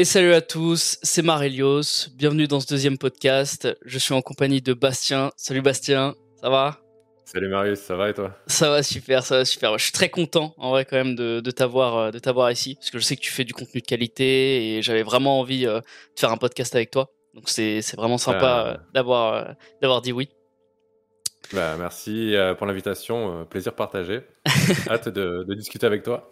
et salut à tous, c'est Marelios. Bienvenue dans ce deuxième podcast. Je suis en compagnie de Bastien. Salut Bastien, ça va? Salut Marius, ça va et toi? Ça va super, ça va super. Je suis très content en vrai quand même de, de t'avoir euh, de t'avoir ici parce que je sais que tu fais du contenu de qualité et j'avais vraiment envie euh, de faire un podcast avec toi. Donc c'est vraiment sympa Bah. euh, d'avoir d'avoir dit oui. Bah, Merci pour l'invitation, plaisir partagé. Hâte de, de discuter avec toi.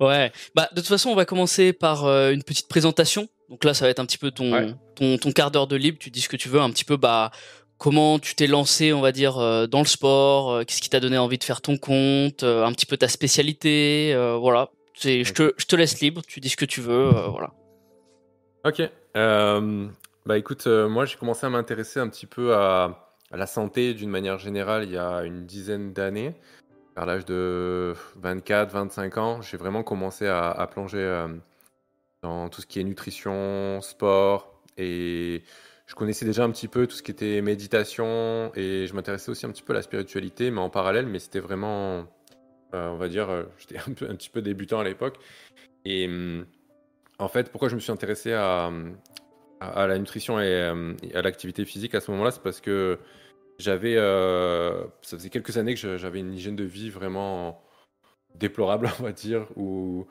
Ouais. Bah de toute façon, on va commencer par euh, une petite présentation. Donc là, ça va être un petit peu ton Ouais. ton, ton quart d'heure de libre. Tu dis ce que tu veux, un petit peu bah comment tu t'es lancé, on va dire, euh, dans le sport. euh, Qu'est-ce qui t'a donné envie de faire ton compte, un petit peu ta spécialité. voilà. C'est, je te je te laisse libre. Tu dis ce que tu veux. voilà. Ok. Bah écoute, moi j'ai commencé à m'intéresser un petit peu à, à la santé d'une manière générale il y a une dizaine d'années. Vers l'âge de 24-25 ans, j'ai vraiment commencé à, plonger euh, dans tout ce qui est nutrition, sport et je connaissais déjà un petit peu tout ce qui était méditation et je m'intéressais aussi un petit peu à la spiritualité, mais en parallèle, mais c'était vraiment, euh, on va dire, euh, j'étais un, petit peu débutant à l'époque. Et en fait, pourquoi je me suis intéressé à, la nutrition et à l'activité physique à ce moment-là, c'est parce que j'avais, euh, ça faisait quelques années que j'avais une hygiène de vie vraiment déplorable, on va dire, où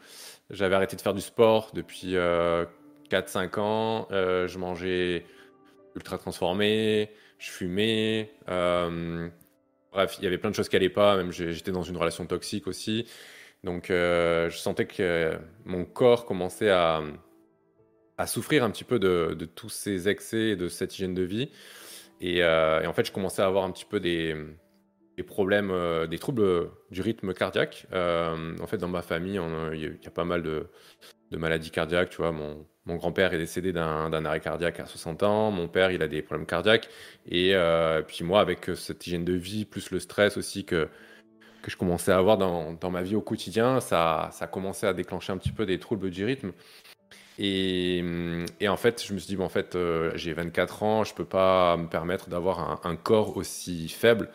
j'avais arrêté de faire du sport depuis euh, 4-5 ans, euh, je mangeais ultra transformé, je fumais, euh, bref, il y avait plein de choses qui allaient pas, même j'étais dans une relation toxique aussi, donc je sentais que mon corps commençait à, souffrir un petit peu de tous ces excès et de cette hygiène de vie. Et, euh, et en fait, je commençais à avoir un petit peu des, problèmes, euh, des troubles du rythme cardiaque. Euh, en fait, dans ma famille, il y, a- pas mal de, maladies cardiaques. Tu vois, mon, grand-père est décédé d'un arrêt cardiaque à 60 ans. Mon père, il a des problèmes cardiaques. Et euh, puis moi, avec cette hygiène de vie, plus le stress aussi que, que je commençais à avoir dans, dans ma vie au quotidien, ça, ça commençait à déclencher un petit peu des troubles du rythme. Et, et en fait, je me suis dit, en fait, euh, j'ai 24 ans, je peux pas me permettre d'avoir un, corps aussi faible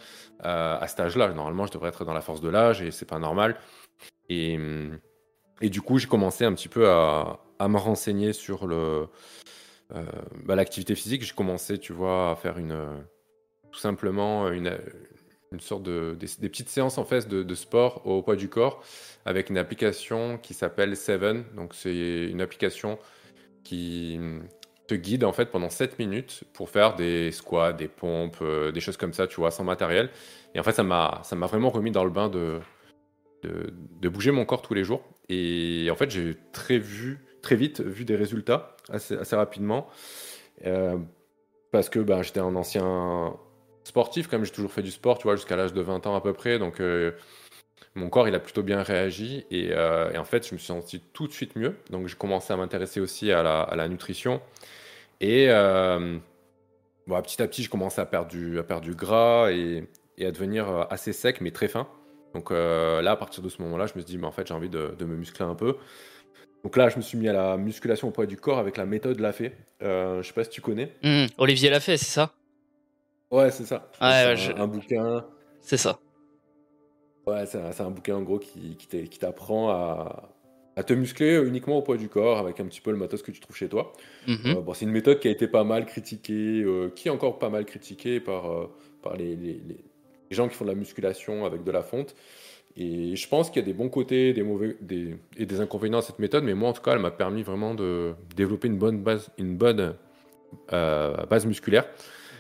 euh, à cet âge-là. Normalement, je devrais être dans la force de l'âge et c'est pas normal. Et, et du coup, j'ai commencé un petit peu à, me renseigner sur euh, bah, l'activité physique. J'ai commencé, tu vois, à faire une, euh, tout simplement une, une sorte de des, petites séances en fait de, sport au poids du corps avec une application qui s'appelle Seven. Donc c'est une application qui te guide en fait pendant 7 minutes pour faire des squats, des pompes, euh, des choses comme ça, tu vois, sans matériel. Et en fait, ça m'a ça m'a vraiment remis dans le bain de, de, bouger mon corps tous les jours. Et en fait, j'ai très vu très vite vu des résultats assez, assez rapidement Euh, parce que ben, j'étais un ancien sportif, comme j'ai toujours fait du sport, tu vois, jusqu'à l'âge de 20 ans à peu près. Donc, euh, mon corps, il a plutôt bien réagi. Et, euh, et en fait, je me suis senti tout de suite mieux. Donc, j'ai commencé à m'intéresser aussi à la, à la nutrition. Et euh, petit à petit, je commençais à perdre du, à perdre du gras et, et à devenir euh, assez sec, mais très fin. Donc là, à partir de ce moment-là, je me suis dit, mais en fait, j'ai envie de, de me muscler un peu. Donc là, je me suis mis à la musculation au du corps avec la méthode Lafay. Je sais pas si tu connais. Hum, Olivier l'a fait, c'est ça? Ouais, c'est ça. C'est ouais, un, je- un bouquin. C'est ça. Ouais, c'est un, bouquin en gros qui, t'apprend à, à te muscler uniquement au poids du corps avec un petit peu le matos que tu trouves chez toi. Mhm. Euh, bon, c'est une méthode qui a été pas mal critiquée, euh, qui est encore pas mal critiquée par, euh, par les, les- les- les gens qui font de la musculation avec de la fonte. Et je pense qu'il y a des bons côtés des mauvais, des, et des inconvénients à cette méthode, mais moi en tout cas, elle m'a permis vraiment de développer une bonne base, une bonne base musculaire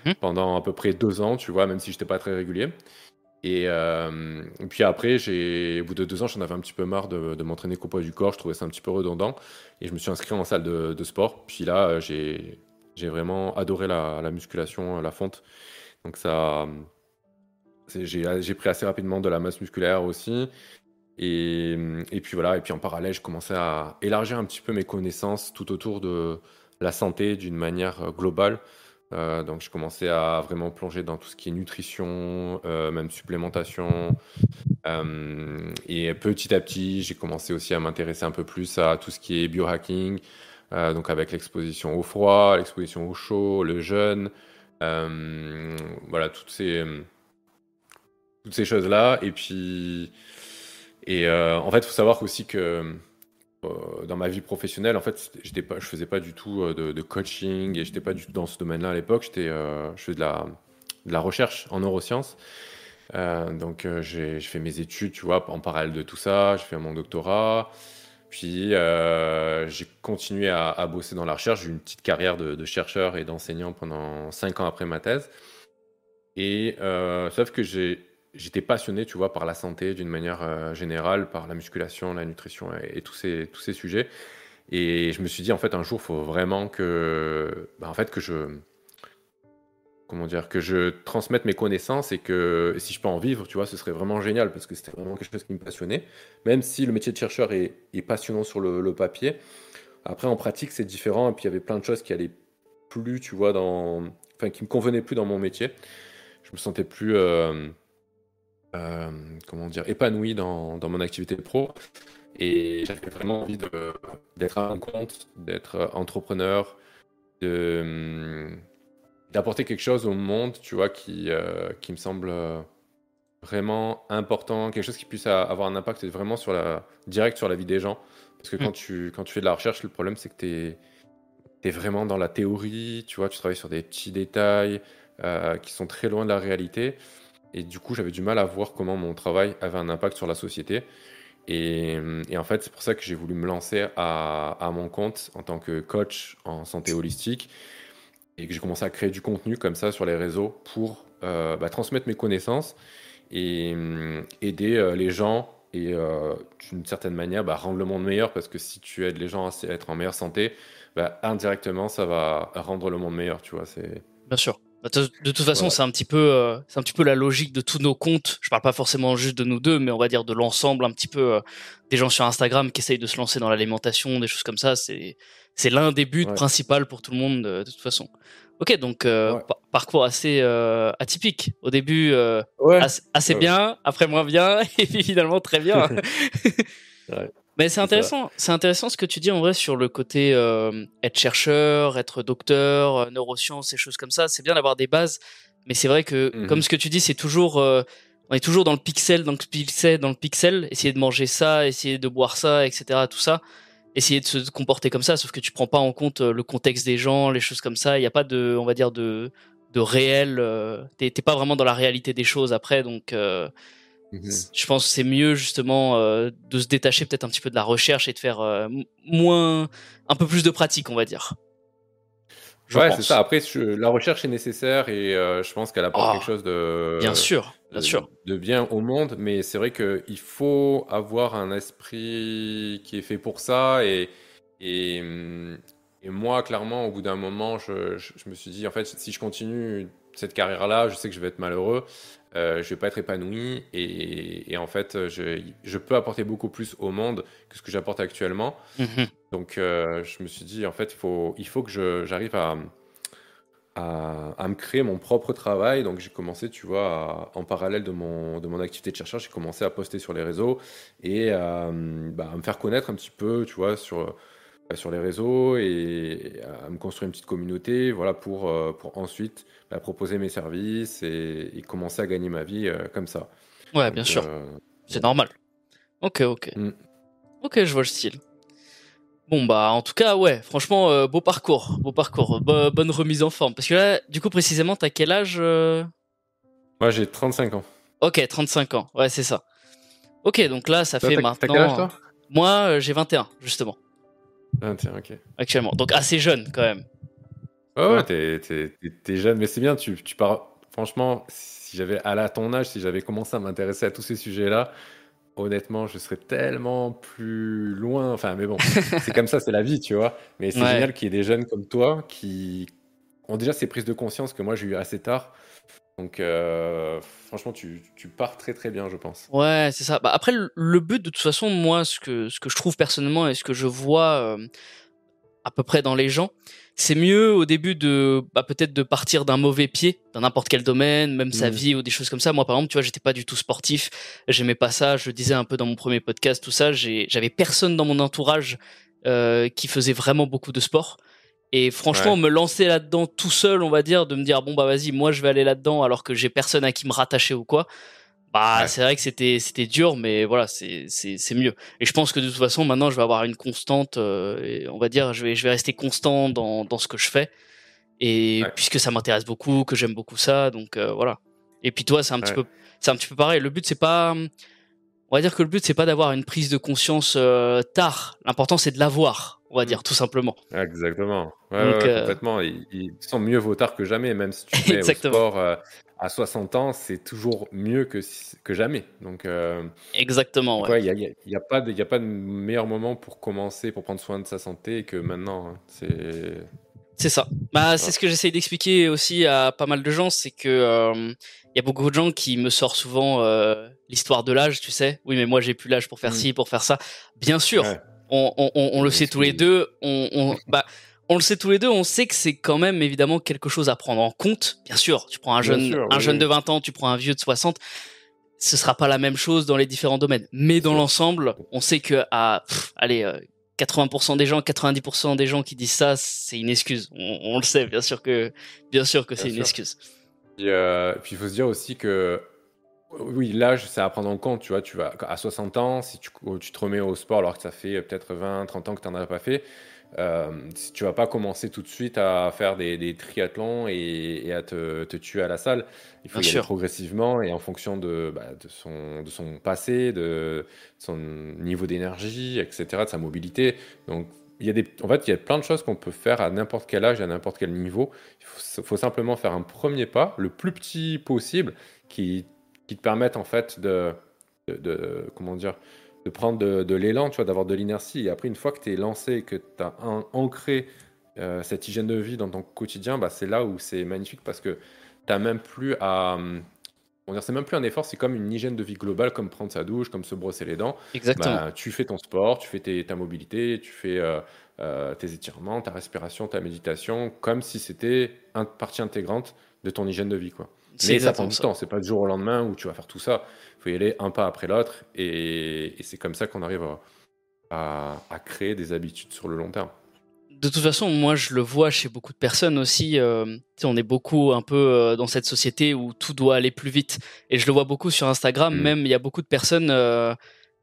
Mhm. pendant à peu près deux ans, tu vois, même si je n'étais pas très régulier. Et, euh, puis après, au bout de deux ans, j'en avais un petit peu marre de, m'entraîner qu'au poids du corps. Je trouvais ça un petit peu redondant. Et je me suis inscrit en salle de, sport. Puis là, euh, j'ai, vraiment adoré la, la musculation, la fonte. Donc ça, j'ai, pris assez rapidement de la masse musculaire aussi. Et, et puis voilà. Et puis en parallèle, je commençais à élargir un petit peu mes connaissances tout autour de la santé d'une manière euh, globale. Euh, donc je commençais à vraiment plonger dans tout ce qui est nutrition, euh, même supplémentation. Euh, et petit à petit, j'ai commencé aussi à m'intéresser un peu plus à tout ce qui est biohacking, donc avec l'exposition au froid, l'exposition au chaud, le jeûne, voilà, toutes ces, toutes ces choses-là. Et puis, et en fait, il faut savoir aussi que dans ma vie professionnelle, en fait, j'étais pas, je faisais pas du tout de, coaching et j'étais pas du tout dans ce domaine-là à l'époque. J'étais, je faisais de la, recherche en neurosciences. donc j'ai fait mes études, tu vois, en parallèle de tout ça. J'ai fait mon doctorat. Puis j'ai continué à, bosser dans la recherche. J'ai eu une petite carrière de, de chercheur et d'enseignant pendant cinq ans après ma thèse. Et sauf que j'ai j'étais passionné, tu vois, par la santé d'une manière euh, générale, par la musculation, la nutrition et, tous, ces, tous ces sujets. Et je me suis dit, en fait, un jour, il faut vraiment que, bah, en fait, que je, comment dire, que je transmette mes connaissances et que si je peux en vivre, tu vois, ce serait vraiment génial parce que c'était vraiment quelque chose qui me passionnait. Même si le métier de chercheur est, passionnant sur le, papier, après en pratique c'est différent et puis il y avait plein de choses qui allaient plus, tu vois, dans, enfin, qui me convenaient plus dans mon métier. Je me sentais plus euh, euh, comment dire, épanoui dans, dans, mon activité pro. Et j'avais vraiment envie d'être à un compte, d'être entrepreneur, hum, d'apporter quelque chose au monde, tu vois, qui, euh, qui me semble vraiment important, quelque chose qui puisse avoir un impact vraiment sur la, direct sur la vie des gens. Parce que quand, mm. tu, quand tu fais de la recherche, le problème, c'est que tu es, es, vraiment dans la théorie, tu vois, tu travailles sur des petits détails euh, qui sont très loin de la réalité. Et du coup, j'avais du mal à voir comment mon travail avait un impact sur la société. Et, en fait, c'est pour ça que j'ai voulu me lancer à, mon compte en tant que coach en santé holistique et que j'ai commencé à créer du contenu comme ça sur les réseaux pour euh, bah, transmettre mes connaissances et aider euh, les gens et euh, d'une certaine manière bah, rendre le monde meilleur parce que si tu aides les gens à être en meilleure santé, bah, indirectement, ça va rendre le monde meilleur, tu vois. Bien sûr. Bah, de, toute façon, c'est un petit peu, euh, c'est un petit peu la logique de tous nos comptes. Je parle pas forcément juste de nous deux, mais on va dire de l'ensemble, un petit peu euh, des gens sur Instagram qui essayent de se lancer dans l'alimentation, des choses comme ça. C'est, c'est l'un des buts principaux pour tout le monde de, toute façon. Ok, donc euh, parcours assez atypique. Au début, assez bien, après moins bien, et puis finalement très bien. Mais c'est intéressant, c'est intéressant ce que tu dis en vrai sur le côté euh, être chercheur, être docteur, euh, neurosciences, ces choses comme ça. C'est bien d'avoir des bases, mais c'est vrai que mhm. comme ce que tu dis, c'est toujours, euh, on est toujours dans le pixel, dans le pixel, dans le pixel. Essayer de manger ça, essayer de boire ça, etc. Tout ça, essayer de se comporter comme ça, sauf que tu prends pas en compte le contexte des gens, les choses comme ça. Il n'y a pas de, on va dire de, de réel. T'es pas vraiment dans la réalité des choses après, donc. Mhm. Je pense que c'est mieux justement euh, de se détacher peut-être un petit peu de la recherche et de faire euh, moins, un peu plus de pratique, on va dire. ouais, c'est ça. Après, la recherche est nécessaire et euh, je pense qu'elle apporte quelque ah, chose de bien sûr, bien sûr, de bien au monde. Mais c'est vrai qu'il faut avoir un esprit qui est fait pour ça et, et, moi, clairement, au bout d'un moment, je, je, me suis dit, en fait, si je continue cette carrière-là, je sais que je vais être malheureux euh, je vais pas être épanoui et, en fait, je, peux apporter beaucoup plus au monde que ce que j'apporte actuellement. Mhm. Donc, euh, je me suis dit, en fait, faut, il faut que j'arrive à, à, me créer mon propre travail. Donc, j'ai commencé, tu vois, en parallèle de mon, de mon activité de chercheur, j'ai commencé à poster sur les réseaux et bah, à me faire connaître un petit peu, tu vois, sur sur les réseaux et à me construire une petite communauté, voilà, pour, euh, pour ensuite bah, proposer mes services et, commencer à gagner ma vie euh, comme ça. Ouais, bien sûr. Euh, c'est normal. Ok, ok. Mm. Ok, je vois le style. Bon, bah, en tout cas, ouais, franchement, beau parcours, beau parcours, bonne remise en forme. Parce que là, du coup, précisément, t'as quel âge Moi, j'ai 35 ans. Ok, 35 ans, ouais, c'est ça. Ok, donc là, ça fait maintenant. quel âge, toi? Moi, j'ai 21, justement. Ah, tiens, ok. Actuellement. Donc assez jeune quand même. ouais, ouais, t'es, jeune, mais c'est bien, tu, tu pars. Franchement, si j'avais, à ton âge, si j'avais commencé à m'intéresser à tous ces sujets-là, honnêtement, je serais tellement plus loin. Enfin, mais bon, c'est comme ça, c'est la vie, tu vois. Mais c'est génial qu'il y ait des jeunes comme toi qui ont déjà ces prises de conscience que moi j'ai eu assez tard. Donc, euh, franchement, tu, tu, pars très très bien, je pense. Ouais, c'est ça. Bah, après, le, but, de toute façon, moi, ce que, ce que je trouve personnellement et ce que je vois euh, à peu près dans les gens, c'est mieux au début de bah, peut-être de partir d'un mauvais pied dans n'importe quel domaine, même sa mmh. vie ou des choses comme ça. Moi, par exemple, tu vois, j'étais pas du tout sportif, j'aimais pas ça. Je disais un peu dans mon premier podcast, tout ça. J'avais personne dans mon entourage euh, qui faisait vraiment beaucoup de sport. Et franchement, me lancer là-dedans tout seul, on va dire, de me dire bon bah vas-y, moi je vais aller là-dedans alors que j'ai personne à qui me rattacher ou quoi. Bah, c'est vrai que c'était c'était dur, mais voilà, c'est c'est mieux. Et je pense que de toute façon, maintenant, je vais avoir une constante. et on va dire, je vais je vais rester constant dans dans ce que je fais. Et puisque ça m'intéresse beaucoup, que j'aime beaucoup ça, donc voilà. Et puis toi, c'est un petit peu c'est un petit peu pareil. Le but, c'est pas on va dire que le but c'est pas d'avoir une prise de conscience tard. L'important c'est de l'avoir on va mmh. dire, tout simplement. Exactement. Ouais, euh, complètement. Ils, sont mieux vaut tard que jamais, même si tu fais au sport euh, à 60 ans, c'est toujours mieux que, que jamais. Donc, euh, Exactement. Il n'y a, y a, pas de, a pas de meilleur moment pour commencer, pour prendre soin de sa santé que maintenant. Hein. C'est. C'est ça. Bah, c'est ce que j'essaye d'expliquer aussi à pas mal de gens, c'est que il y a beaucoup de gens qui me sortent souvent l'histoire de l'âge, tu sais. Oui, mais moi j'ai plus l'âge pour faire mmh. ci, pour faire ça. Bien sûr, on, le sait tous les deux. On, bah, on le sait tous les deux. On sait que c'est quand même évidemment quelque chose à prendre en compte. Bien sûr, tu prends un jeune, un jeune de 20 ans, tu prends un vieux de 60. Ce sera pas la même chose dans les différents domaines. Mais dans l'ensemble, on sait que à, allez, 80% euh, des gens, 90% des gens qui disent ça, c'est une excuse. On, le sait, bien sûr que, bien sûr que c'est une excuse. Euh, puis il faut se dire aussi que oui, l'âge, c'est à prendre en compte. Tu vois, tu vas à 60 ans, si tu, tu te remets au sport alors que ça fait peut-être 20, 30 ans que tu n'en as pas fait, euh, si tu vas pas commencer tout de suite à faire des, triathlons et, à te, tuer à la salle. Il faut y aller progressivement et en fonction de, bah, de, son, de son passé, de son niveau d'énergie, etc., de sa mobilité. Donc, il y a des, en fait, il y a plein de choses qu'on peut faire à n'importe quel âge, à n'importe quel niveau. Il faut, simplement faire un premier pas, le plus petit possible, qui qui te permettent en fait de, de, comment dire, de prendre de, l'élan, tu vois, d'avoir de l'inertie. Et après, une fois que tu es lancé, que tu as ancré euh, cette hygiène de vie dans ton quotidien, bah, c'est là où c'est magnifique parce que tu n'as même plus à. C'est même plus un effort, c'est comme une hygiène de vie globale, comme prendre sa douche, comme se brosser les dents. Exactement. Bah, tu fais ton sport, tu fais ta mobilité, tu fais euh, euh, tes étirements, ta respiration, ta méditation, comme si c'était une partie intégrante de ton hygiène de vie. Quoi. Mais ça prend du temps, c'est pas du jour au lendemain où tu vas faire tout ça. Il faut y aller un pas après l'autre et, c'est comme ça qu'on arrive à, créer des habitudes sur le long terme. De toute façon, moi je le vois chez beaucoup de personnes aussi. Euh, on est beaucoup un peu euh, dans cette société où tout doit aller plus vite. Et je le vois beaucoup sur Instagram, mm. même il y a beaucoup de personnes.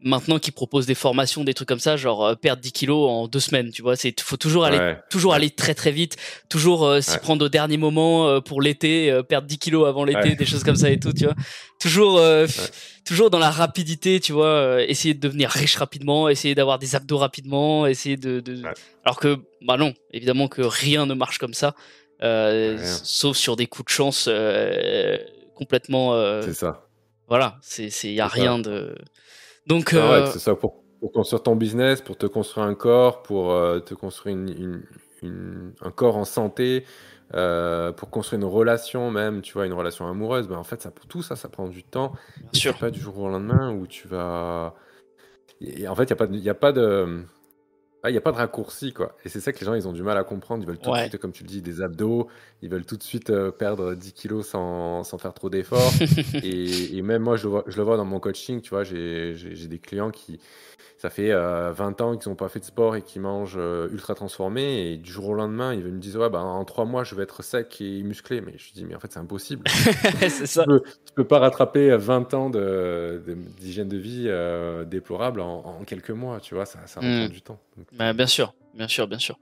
Maintenant qui propose des formations, des trucs comme ça, genre euh, perdre 10 kilos en deux semaines, tu vois. C'est faut toujours aller, toujours aller très très vite, toujours euh, s'y prendre au dernier moment euh, pour l'été, perdre 10 kilos avant l'été, des choses comme ça et tout, tu vois. Toujours, toujours dans la rapidité, tu vois. essayer de devenir riche rapidement, essayer d'avoir des abdos rapidement, essayer de, de... alors que bah non, évidemment que rien ne marche comme ça, sauf sur des coups de chance complètement. c'est ça. Voilà, c'est il y a rien de donc, ah euh, c'est ça pour, construire ton business, pour te construire un corps, pour euh, te construire un corps en santé, euh, pour construire une relation même, tu vois, une relation amoureuse. Ben, en fait, ça, tout ça, ça prend du temps. Bien Pas du jour au lendemain où tu vas. Et en fait, il n'y a, a pas de il ah, n'y a pas de raccourci, quoi. Et c'est ça que les gens, ils ont du mal à comprendre. Ils veulent tout de suite, comme tu le dis, des abdos. Ils veulent tout de suite euh, perdre 10 kilos sans, sans faire trop d'efforts. et, et, même moi, je le, vois, je le vois dans mon coaching, tu vois, j'ai des clients qui, ça fait 20 euh, ans qu'ils n'ont pas fait de sport et qui mangent euh, ultra transformé. Et du jour au lendemain, ils me disent ouais, bah, en 3 mois, je vais être sec et musclé. Mais je dis mais en fait, c'est impossible. c'est ça. Tu ne peux, pas rattraper 20 ans d'hygiène de, de, vie euh, déplorable en, quelques mois. Tu vois, ça, ça prend hmm. du temps. Bah, bien sûr, bien sûr, bien sûr.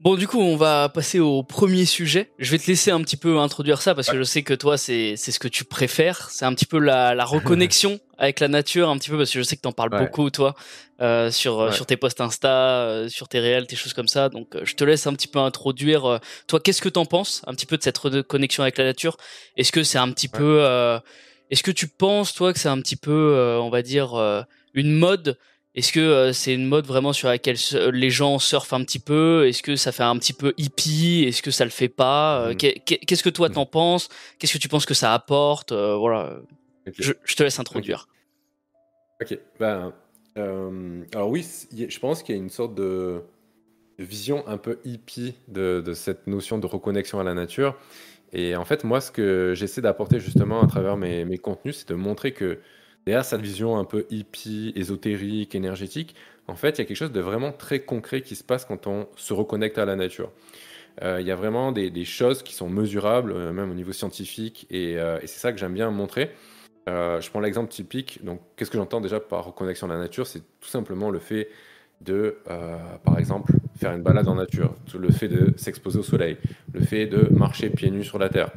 Bon, du coup, on va passer au premier sujet. Je vais te laisser un petit peu introduire ça parce que je sais que toi, c'est ce que tu préfères. C'est un petit peu la, la reconnexion avec la nature, un petit peu parce que je sais que tu en parles beaucoup, toi, euh, sur, sur tes posts Insta, euh, sur tes réels, tes choses comme ça. Donc, euh, je te laisse un petit peu introduire. Euh, toi, qu'est-ce que tu en penses un petit peu de cette reconnexion avec la nature? Est-ce que c'est un petit peu. Est-ce que tu penses, toi, que c'est un petit peu, on va dire, une mode est-ce que euh, c'est une mode vraiment sur laquelle les gens surfent un petit peu? Est-ce que ça fait un petit peu hippie? Est-ce que ça le fait pas? Euh, mm. Qu'est-ce que toi mm. t'en penses? Qu'est-ce que tu penses que ça apporte? Euh, Voilà. Je, te laisse introduire. Ok. Ben, alors oui, je pense qu'il y a une sorte de, vision un peu hippie de, cette notion de reconnexion à la nature. Et en fait, moi, ce que j'essaie d'apporter justement à travers mes, mes contenus, c'est de montrer que derrière cette vision un peu hippie, ésotérique, énergétique, en fait, il y a quelque chose de vraiment très concret qui se passe quand on se reconnecte à la nature. Euh, il y a vraiment des, choses qui sont mesurables, euh, même au niveau scientifique, et, euh, et c'est ça que j'aime bien montrer. je prends l'exemple typique. Donc, qu'est-ce que j'entends déjà par reconnexion à la nature? C'est tout simplement le fait de, par exemple, faire une balade en nature, le fait de s'exposer au soleil, le fait de marcher pieds nus sur la terre.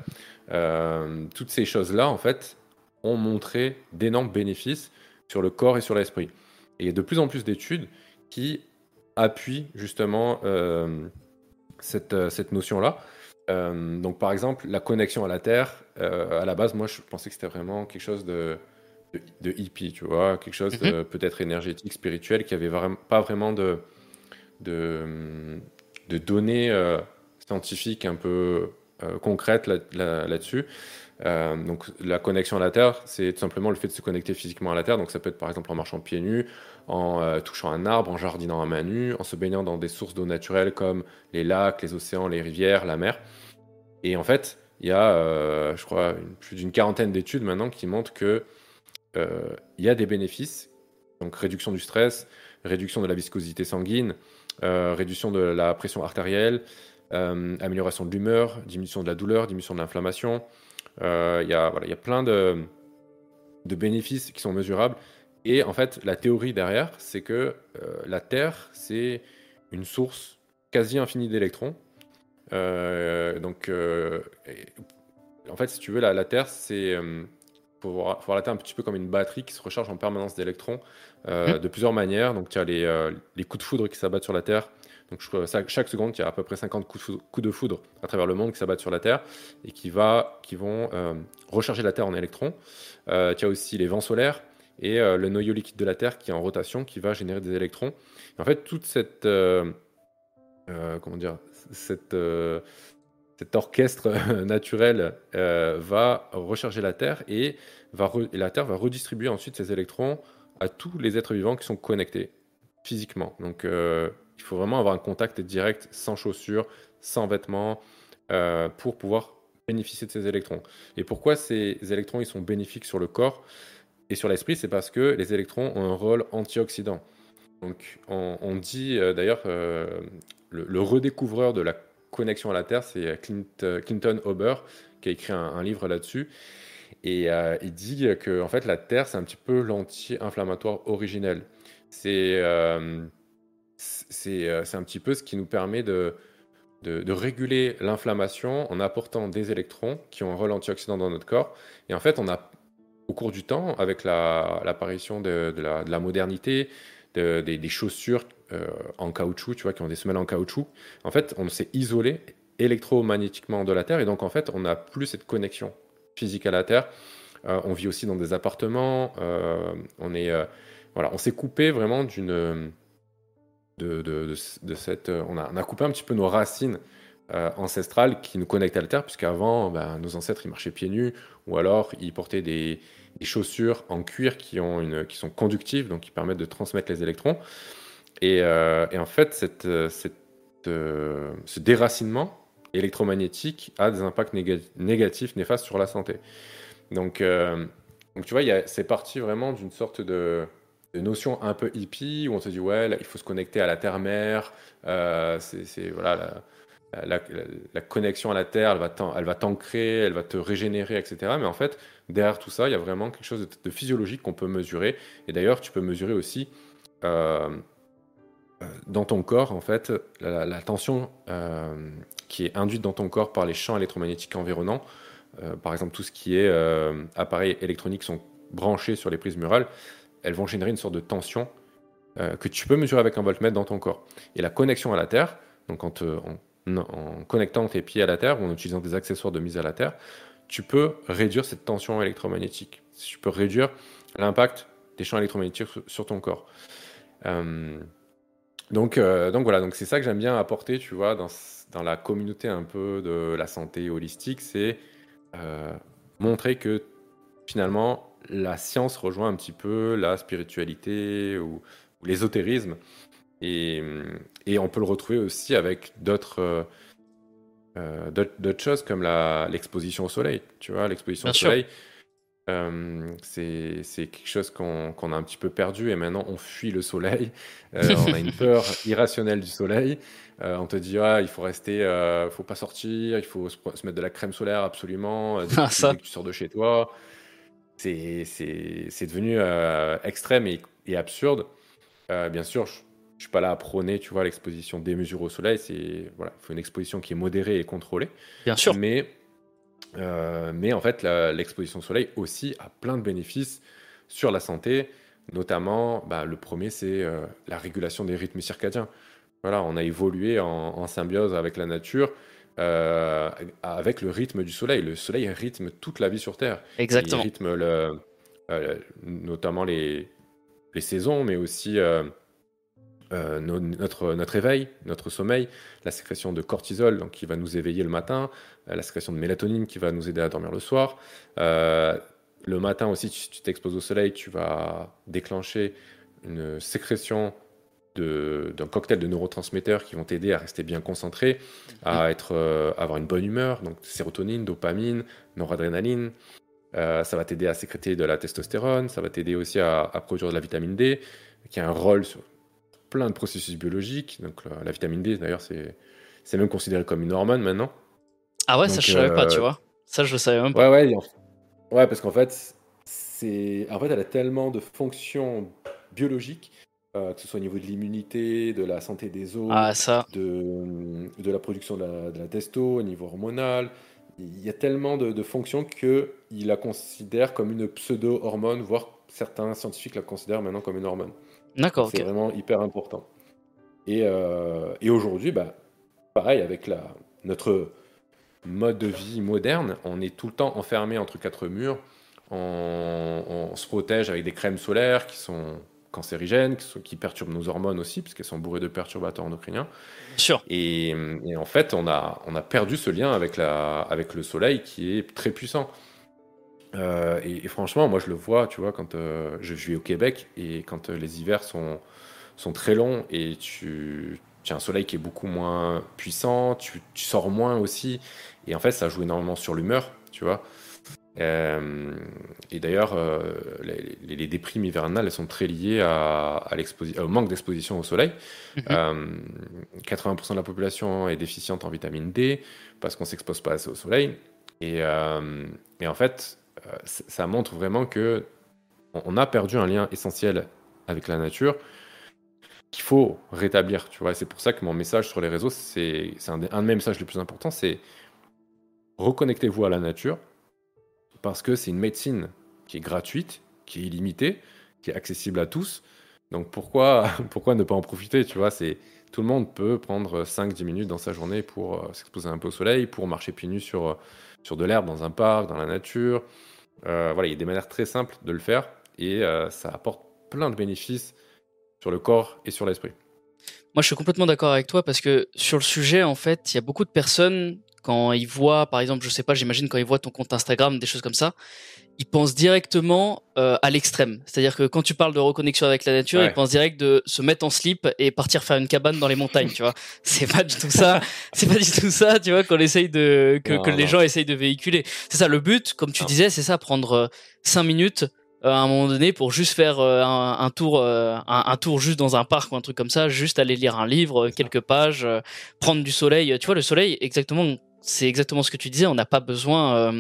toutes ces choses-là, en fait, ont montré d'énormes bénéfices sur le corps et sur l'esprit. Et il y a de plus en plus d'études qui appuient justement euh, cette, euh, cette notion-là. Euh, donc par exemple, la connexion à la Terre, à la base, moi je pensais que c'était vraiment quelque chose de, de, hippie, tu vois, quelque chose de mhm. peut-être énergétique, spirituel, qui avait vraiment, pas vraiment de, de, de données scientifiques un peu concrètes là-dessus. Euh, donc la connexion à la Terre, c'est tout simplement le fait de se connecter physiquement à la Terre. Donc ça peut être par exemple en marchant pieds nus, en euh, touchant un arbre, en jardinant à main nue, en se baignant dans des sources d'eau naturelles comme les lacs, les océans, les rivières, la mer. Et en fait, il y a, euh, je crois, plus d'une quarantaine d'études maintenant qui montrent que il y a des bénéfices. Donc réduction du stress, réduction de la viscosité sanguine, réduction de la pression artérielle, amélioration de l'humeur, diminution de la douleur, diminution de l'inflammation. Euh, il y, a, voilà, y a plein de, de bénéfices qui sont mesurables. Et en fait, la théorie derrière, c'est que euh, la Terre, c'est une source quasi infinie d'électrons. Euh, donc, en fait, si tu veux, la, la Terre, c'est faut voir, faut la Terre un petit peu comme une batterie qui se recharge en permanence d'électrons mmh. de plusieurs manières. Donc, tu as les, les, coups de foudre qui s'abattent sur la Terre donc chaque seconde, il y a à peu près 50 coups de foudre à travers le monde qui s'abattent sur la Terre et qui, vont euh, recharger la Terre en électrons. Euh, il y a aussi les vents solaires et euh, le noyau liquide de la Terre qui est en rotation, qui va générer des électrons. en fait, toute cette... comment dire cette, cet orchestre naturel va recharger la Terre et, et la Terre va redistribuer ensuite ces électrons à tous les êtres vivants qui sont connectés physiquement. Donc il faut vraiment avoir un contact direct, sans chaussures, sans vêtements, euh, pour pouvoir bénéficier de ces électrons. Et pourquoi ces électrons ils sont bénéfiques sur le corps et sur l'esprit C'est parce que les électrons ont un rôle antioxydant. Donc on, dit euh, d'ailleurs, euh, le, redécouvreur de la connexion à la Terre, c'est Clinton Ober, qui a écrit un, livre là-dessus. Et il dit que en fait, la Terre, c'est un petit peu l'anti-inflammatoire originel. C'est c'est un petit peu ce qui nous permet de, de, réguler l'inflammation en apportant des électrons qui ont un rôle antioxydant dans notre corps. Et en fait, on a, au cours du temps, avec l'apparition de, de, la, de, la, modernité, des, des, chaussures euh, en caoutchouc, tu vois, qui ont des semelles en caoutchouc, en fait, on s'est isolé électromagnétiquement de la Terre et donc en fait, on n'a plus cette connexion physique à la Terre. Euh, on vit aussi dans des appartements. on est voilà, on s'est coupé vraiment d'une de, cette. On a, on a, coupé un petit peu nos racines euh, ancestrales qui nous connectent à la terre, puisqu'avant, ben, nos ancêtres ils marchaient pieds nus, ou alors ils portaient des, chaussures en cuir qui, sont conductives, donc qui permettent de transmettre les électrons. Et, euh, en fait, euh, ce déracinement électromagnétique a des impacts négatifs, néfastes sur la santé. Donc, donc tu vois, c'est parti vraiment d'une sorte de des notions un peu hippie où on se dit ouais il faut se connecter à la terre-mère euh, c'est voilà la, connexion à la terre elle va elle va t'ancrer elle va te régénérer etc mais en fait derrière tout ça il y a vraiment quelque chose de, physiologique qu'on peut mesurer. Et d'ailleurs tu peux mesurer aussi euh, euh, dans ton corps en fait la, tension qui est induite dans ton corps par les champs électromagnétiques environnants. Par exemple tout ce qui est appareils électroniques sont branchés sur les prises murales elles vont générer une sorte de tension euh, que tu peux mesurer avec un voltmètre dans ton corps. Et la connexion à la Terre, donc en, en, connectant tes pieds à la Terre ou en utilisant des accessoires de mise à la Terre, tu peux réduire cette tension électromagnétique. Tu peux réduire l'impact des champs électromagnétiques sur, ton corps. Euh, donc, euh, voilà, donc c'est ça que j'aime bien apporter, tu vois, dans, la communauté un peu de la santé holistique, c'est montrer que finalement la science rejoint un petit peu la spiritualité ou, l'ésotérisme. Et, on peut le retrouver aussi avec d'autres euh, d'autres choses comme l'exposition au soleil. Tu vois, l'exposition au soleil, euh, c'est quelque chose qu'on a un petit peu perdu et maintenant on fuit le soleil. Euh, on a une peur irrationnelle du soleil. on te dit, ah, il faut rester, il faut pas sortir, il faut se, mettre de la crème solaire absolument, dès que tu sors de chez toi. C'est devenu euh, extrême et, absurde. Euh, bien sûr, je ne suis pas là à prôner, tu vois, l'exposition démesurée au soleil. C'est voilà, il faut une exposition qui est modérée et contrôlée. Bien sûr. Mais, euh, mais en fait, l'exposition au soleil aussi a plein de bénéfices sur la santé. Notamment, bah, le premier, c'est la régulation des rythmes circadiens. Voilà, on a évolué en, en symbiose avec la nature. Euh, avec le rythme du soleil. Le soleil rythme toute la vie sur Terre. Exactement. Il rythme le, euh, notamment les, les, saisons, mais aussi euh, notre, notre éveil, notre sommeil, la sécrétion de cortisol donc, qui va nous éveiller le matin, la sécrétion de mélatonine qui va nous aider à dormir le soir. le matin aussi, si tu t'exposes au soleil, tu vas déclencher une sécrétion d'un cocktail de neurotransmetteurs qui vont t'aider à rester bien concentré, à mhm. être, euh, avoir une bonne humeur, donc sérotonine, dopamine, noradrénaline. Euh, ça va t'aider à sécréter de la testostérone, ça va t'aider aussi à, produire de la vitamine D, qui a un rôle sur plein de processus biologiques. Donc la, vitamine D, d'ailleurs, c'est même considéré comme une hormone maintenant. Ah ouais, ça je savais pas, tu euh, vois. Ça je le savais même pas. Ouais, ouais, ouais parce qu'en fait, c'est en fait, elle a tellement de fonctions biologiques euh, que ce soit au niveau de l'immunité, de la santé des os, ah, ça. De, de, la production de la, de testo, au niveau hormonal. Il y a tellement de, fonctions qu'il la considère comme une pseudo-hormone, voire certains scientifiques la considèrent maintenant comme une hormone. D'accord. C'est vraiment hyper important. Et, euh, et aujourd'hui, bah, pareil, avec la, notre mode de vie moderne, on est tout le temps enfermé entre quatre murs. on se protège avec des crèmes solaires qui sont cancérigènes, qui, perturbent nos hormones aussi, puisqu'elles sont bourrées de perturbateurs endocriniens. Sûr. Et, en fait, on a, on a perdu ce lien avec, la, avec le soleil qui est très puissant. Euh, et, franchement, moi je le vois, tu vois, quand euh, je vis au Québec et quand euh, les hivers sont, sont très longs et tu, tu, as un soleil qui est beaucoup moins puissant, tu, tu sors moins aussi. Et en fait, ça joue énormément sur l'humeur, tu vois. Euh, et d'ailleurs, euh, les, déprimes hivernales, elles sont très liées à, au manque d'exposition au soleil. 80% mhm. euh, de la population est déficiente en vitamine D parce qu'on s'expose pas assez au soleil. Et, et en fait, ça montre vraiment que on a perdu un lien essentiel avec la nature qu'il faut rétablir. Tu vois, c'est pour ça que mon message sur les réseaux, c'est un, un de mes messages les plus importants, c'est reconnectez-vous à la nature parce que c'est une médecine qui est gratuite, qui est illimitée, qui est accessible à tous. Donc pourquoi, pourquoi ne pas en profiter Tu vois, c'est tout le monde peut prendre 5-10 minutes dans sa journée pour euh, s'exposer un peu au soleil, pour marcher pieds nus sur, sur de l'herbe dans un parc, dans la nature. Euh, voilà, il y a des manières très simples de le faire et euh, ça apporte plein de bénéfices sur le corps et sur l'esprit. Moi, je suis complètement d'accord avec toi parce que sur le sujet, en fait, il y a beaucoup de personnes quand ils voient, par exemple, je sais pas, j'imagine quand ils voient ton compte Instagram, des choses comme ça, ils pensent directement euh, à l'extrême. C'est-à-dire que quand tu parles de reconnexion avec la nature, ils pensent direct de se mettre en slip et partir faire une cabane dans les montagnes, tu vois. C'est pas du tout ça. C'est pas du tout ça, tu vois, qu'on essaye de que, que les gens essayent de véhiculer. C'est ça le but, comme tu disais, c'est ça, prendre euh, cinq minutes euh, à un moment donné pour juste faire euh, un, tour euh, un, tour juste dans un parc ou un truc comme ça juste aller lire un livre quelques pages prendre du soleil tu vois le soleil exactement c'est exactement ce que tu disais on n'a pas besoin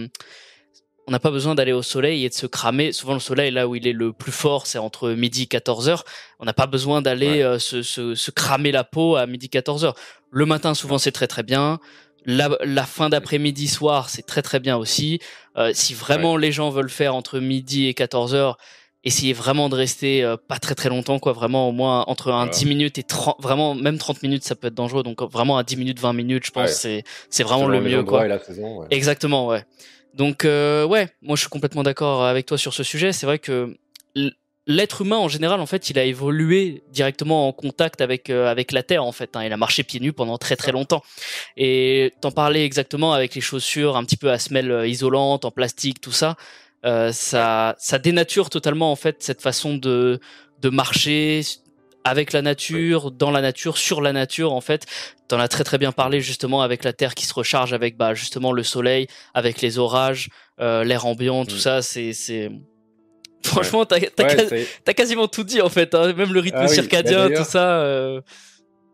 on n'a pas besoin d'aller au soleil et de se cramer. Souvent, le soleil, là où il est le plus fort, c'est entre midi et 14 heures. On n'a pas besoin d'aller se, se, se, cramer la peau à midi 14 heures. Le matin, souvent, c'est très très bien. La, fin d'après-midi soir, c'est très très bien aussi. Euh, si vraiment les gens veulent faire entre midi et 14 heures, essayez vraiment de rester euh, pas très très longtemps, quoi. Vraiment au moins entre un 10 minutes et 30, vraiment même 30 minutes, ça peut être dangereux. Donc vraiment à 10 minutes, 20 minutes, je pense, c'est c'est vraiment le mieux, quoi. Exactement, ouais. Donc euh, ouais, moi je suis complètement d'accord avec toi sur ce sujet. C'est vrai que l'être humain en général, en fait, il a évolué directement en contact avec euh, avec la terre. En fait, hein. il a marché pieds nus pendant très très longtemps. Et t'en parlais exactement avec les chaussures un petit peu à semelle euh, isolante, en plastique, tout ça. Euh, ça ça dénature totalement en fait cette façon de de marcher avec la nature, dans la nature, sur la nature en fait. T'en as très très bien parlé justement avec la terre qui se recharge avec bah justement le soleil, avec les orages, l'air ambiant, tout mm. ça. C'est c'est Franchement, t'as quasiment tout dit en fait, hein. même le rythme ah circadien, tout ça. Euh.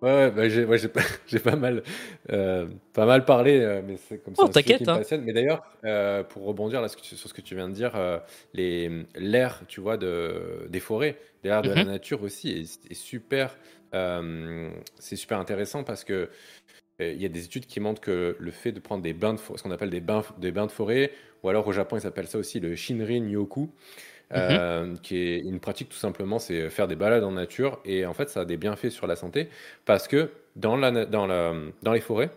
Ouais, bah, j'ai ouais, j'ai pas, mal, euh, pas mal parlé, euh, mais c'est comme ça oh, t'inquiète. Hein. Mais d'ailleurs, euh, pour rebondir là, sur ce que tu viens de dire, les, l'air, tu vois, de, des forêts, l'air de la mm-hmm. nature aussi est, super, c'est super intéressant parce que il y a des études qui montrent que le fait de prendre des bains de ce qu'on appelle des bains, des bains de forêt, ou alors au Japon, ils appellent ça aussi le Shinrin Yoku, euh, qui est une pratique tout simplement, c'est faire des balades en nature. Et en fait, ça a des bienfaits sur la santé parce que dans, la, dans, la, dans les forêts,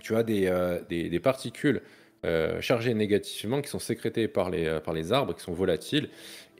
tu as des, euh, des, particules euh, chargées négativement qui sont sécrétées par les, par les arbres, qui sont volatiles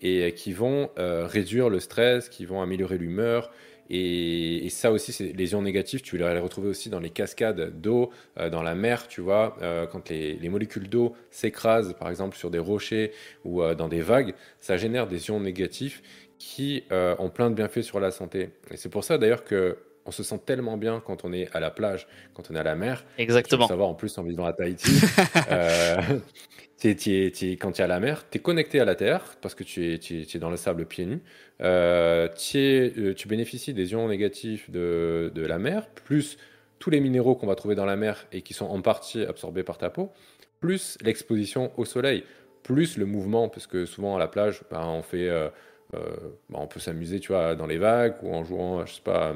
et qui vont réduire le stress, qui vont améliorer l'humeur, et, ça aussi, les ions négatifs, tu vas les retrouver aussi dans les cascades d'eau, euh, dans la mer, tu vois, euh, quand les, molécules d'eau s'écrasent, par exemple, sur des rochers ou euh, dans des vagues, ça génère des ions négatifs qui ont plein de bienfaits sur la santé. Et c'est pour ça d'ailleurs que on se sent tellement bien quand on est à la plage, quand on est à la mer. Exactement. savoir en plus en vivant à Tahiti. quand tu es à la mer, tu es connecté à la terre parce que tu es, tu dans le sable pieds nus. Euh, euh, tu bénéficies des ions négatifs de, de, la mer, plus tous les minéraux qu'on va trouver dans la mer et qui sont en partie absorbés par ta peau, plus l'exposition au soleil, plus le mouvement, parce que souvent à la plage, bah, on fait, euh, bah, on peut s'amuser, tu vois, dans les vagues ou en jouant, je sais pas,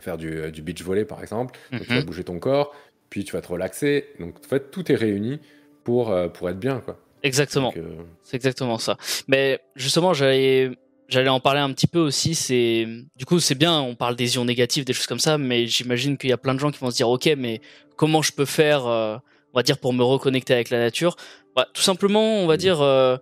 faire du, du beach volley par exemple. Donc tu vas mhm. bouger ton corps, puis tu vas te relaxer. Donc en fait, tout est réuni pour, euh, pour être bien. Quoi. Exactement. Euh, c'est exactement ça. Mais justement, j'allais j'allais en parler un petit peu aussi. C'est du coup c'est bien, on parle des ions négatifs, des choses comme ça, mais j'imagine qu'il y a plein de gens qui vont se dire ok, mais comment je peux faire, euh, on va dire pour me reconnecter avec la nature? Bah, Tout simplement, on va mmh. dire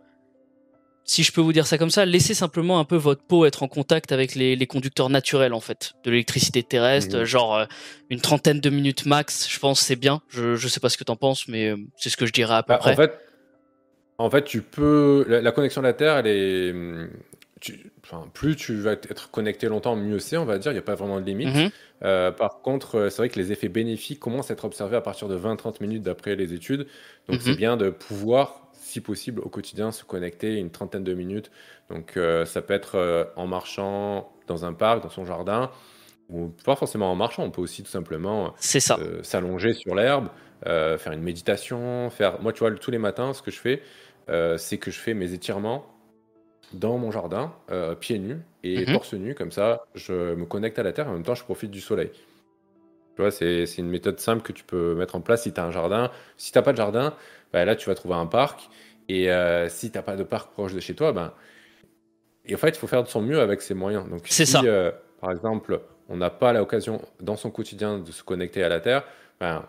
si je peux vous dire ça comme ça, laissez simplement un peu votre peau être en contact avec les, les conducteurs naturels en fait, de l'électricité terrestre, mmh. genre euh, une trentaine de minutes max, je pense c'est bien. Je je sais pas ce que t'en penses, mais euh, c'est ce que je dirais à peu bah, près. En fait, en fait, tu peux la, connexion à la Terre, elle est enfin, plus tu vas être connecté longtemps, mieux c'est, on va dire. Il n'y a pas vraiment de limite. Mmh. Euh, par contre, c'est vrai que les effets bénéfiques commencent à être observés à partir de 20-30 minutes d'après les études. Donc, mmh. c'est bien de pouvoir si possible, au quotidien, se connecter une trentaine de minutes. Donc, euh, ça peut être euh, en marchant dans un parc, dans son jardin, ou pas forcément en marchant. On peut aussi tout simplement euh, s'allonger sur l'herbe, faire une méditation, faire. Moi, tu vois, tous les matins, ce que je fais, c'est que je fais mes étirements dans mon jardin, pieds nus et mhm. torse nu, comme ça, je me connecte à la terre et en même temps, je profite du soleil. Tu vois, c'est une méthode simple que tu peux mettre en place si tu as un jardin. Si tu n'as pas de jardin, bah, là, tu vas trouver un parc. Et euh, si tu n'as pas de parc proche de chez toi, ben, et en fait, il faut faire de son mieux avec ses moyens. Donc, si, ça. Euh, par exemple, on n'a pas l'occasion dans son quotidien de se connecter à la Terre, ben,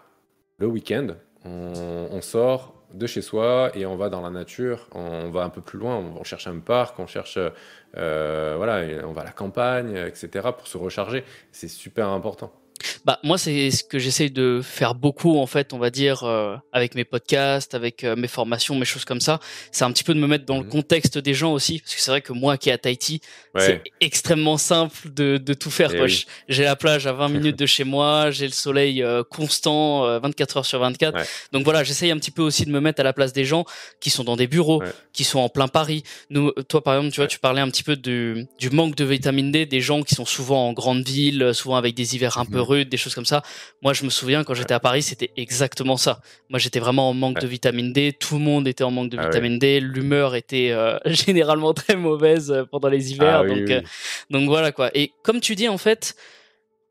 le week-end, on, sort de chez soi et on va dans la nature, on va un peu plus loin, on, cherche un parc, on cherche, euh, voilà, on va à la campagne, etc. pour se recharger. C'est super important. Bah moi c'est ce que j'essaye de faire beaucoup en fait, on va dire euh, avec mes podcasts, avec euh, mes formations, mes choses comme ça. C'est un petit peu de me mettre dans le mmh contexte des gens aussi parce que c'est vrai que moi qui est à Tahiti, c'est extrêmement simple de, de tout faire. Eh j'ai la plage à 20 minutes de chez moi, j'ai le soleil euh, constant 24 heures sur 24. Donc voilà, j'essaye un petit peu aussi de me mettre à la place des gens qui sont dans des bureaux, qui sont en plein Paris. Nous, toi par exemple, tu vois, tu parlais un petit peu du, du manque de vitamine D des gens qui sont souvent en grande ville, souvent avec des hivers un peu des choses comme ça. Moi, je me souviens quand j'étais à Paris, c'était exactement ça. Moi, j'étais vraiment en manque de vitamine D. Tout le monde était en manque de ah vitamine D. L'humeur était euh, généralement très mauvaise euh, pendant les hivers. Ah donc, euh, donc voilà quoi. Et comme tu dis, en fait,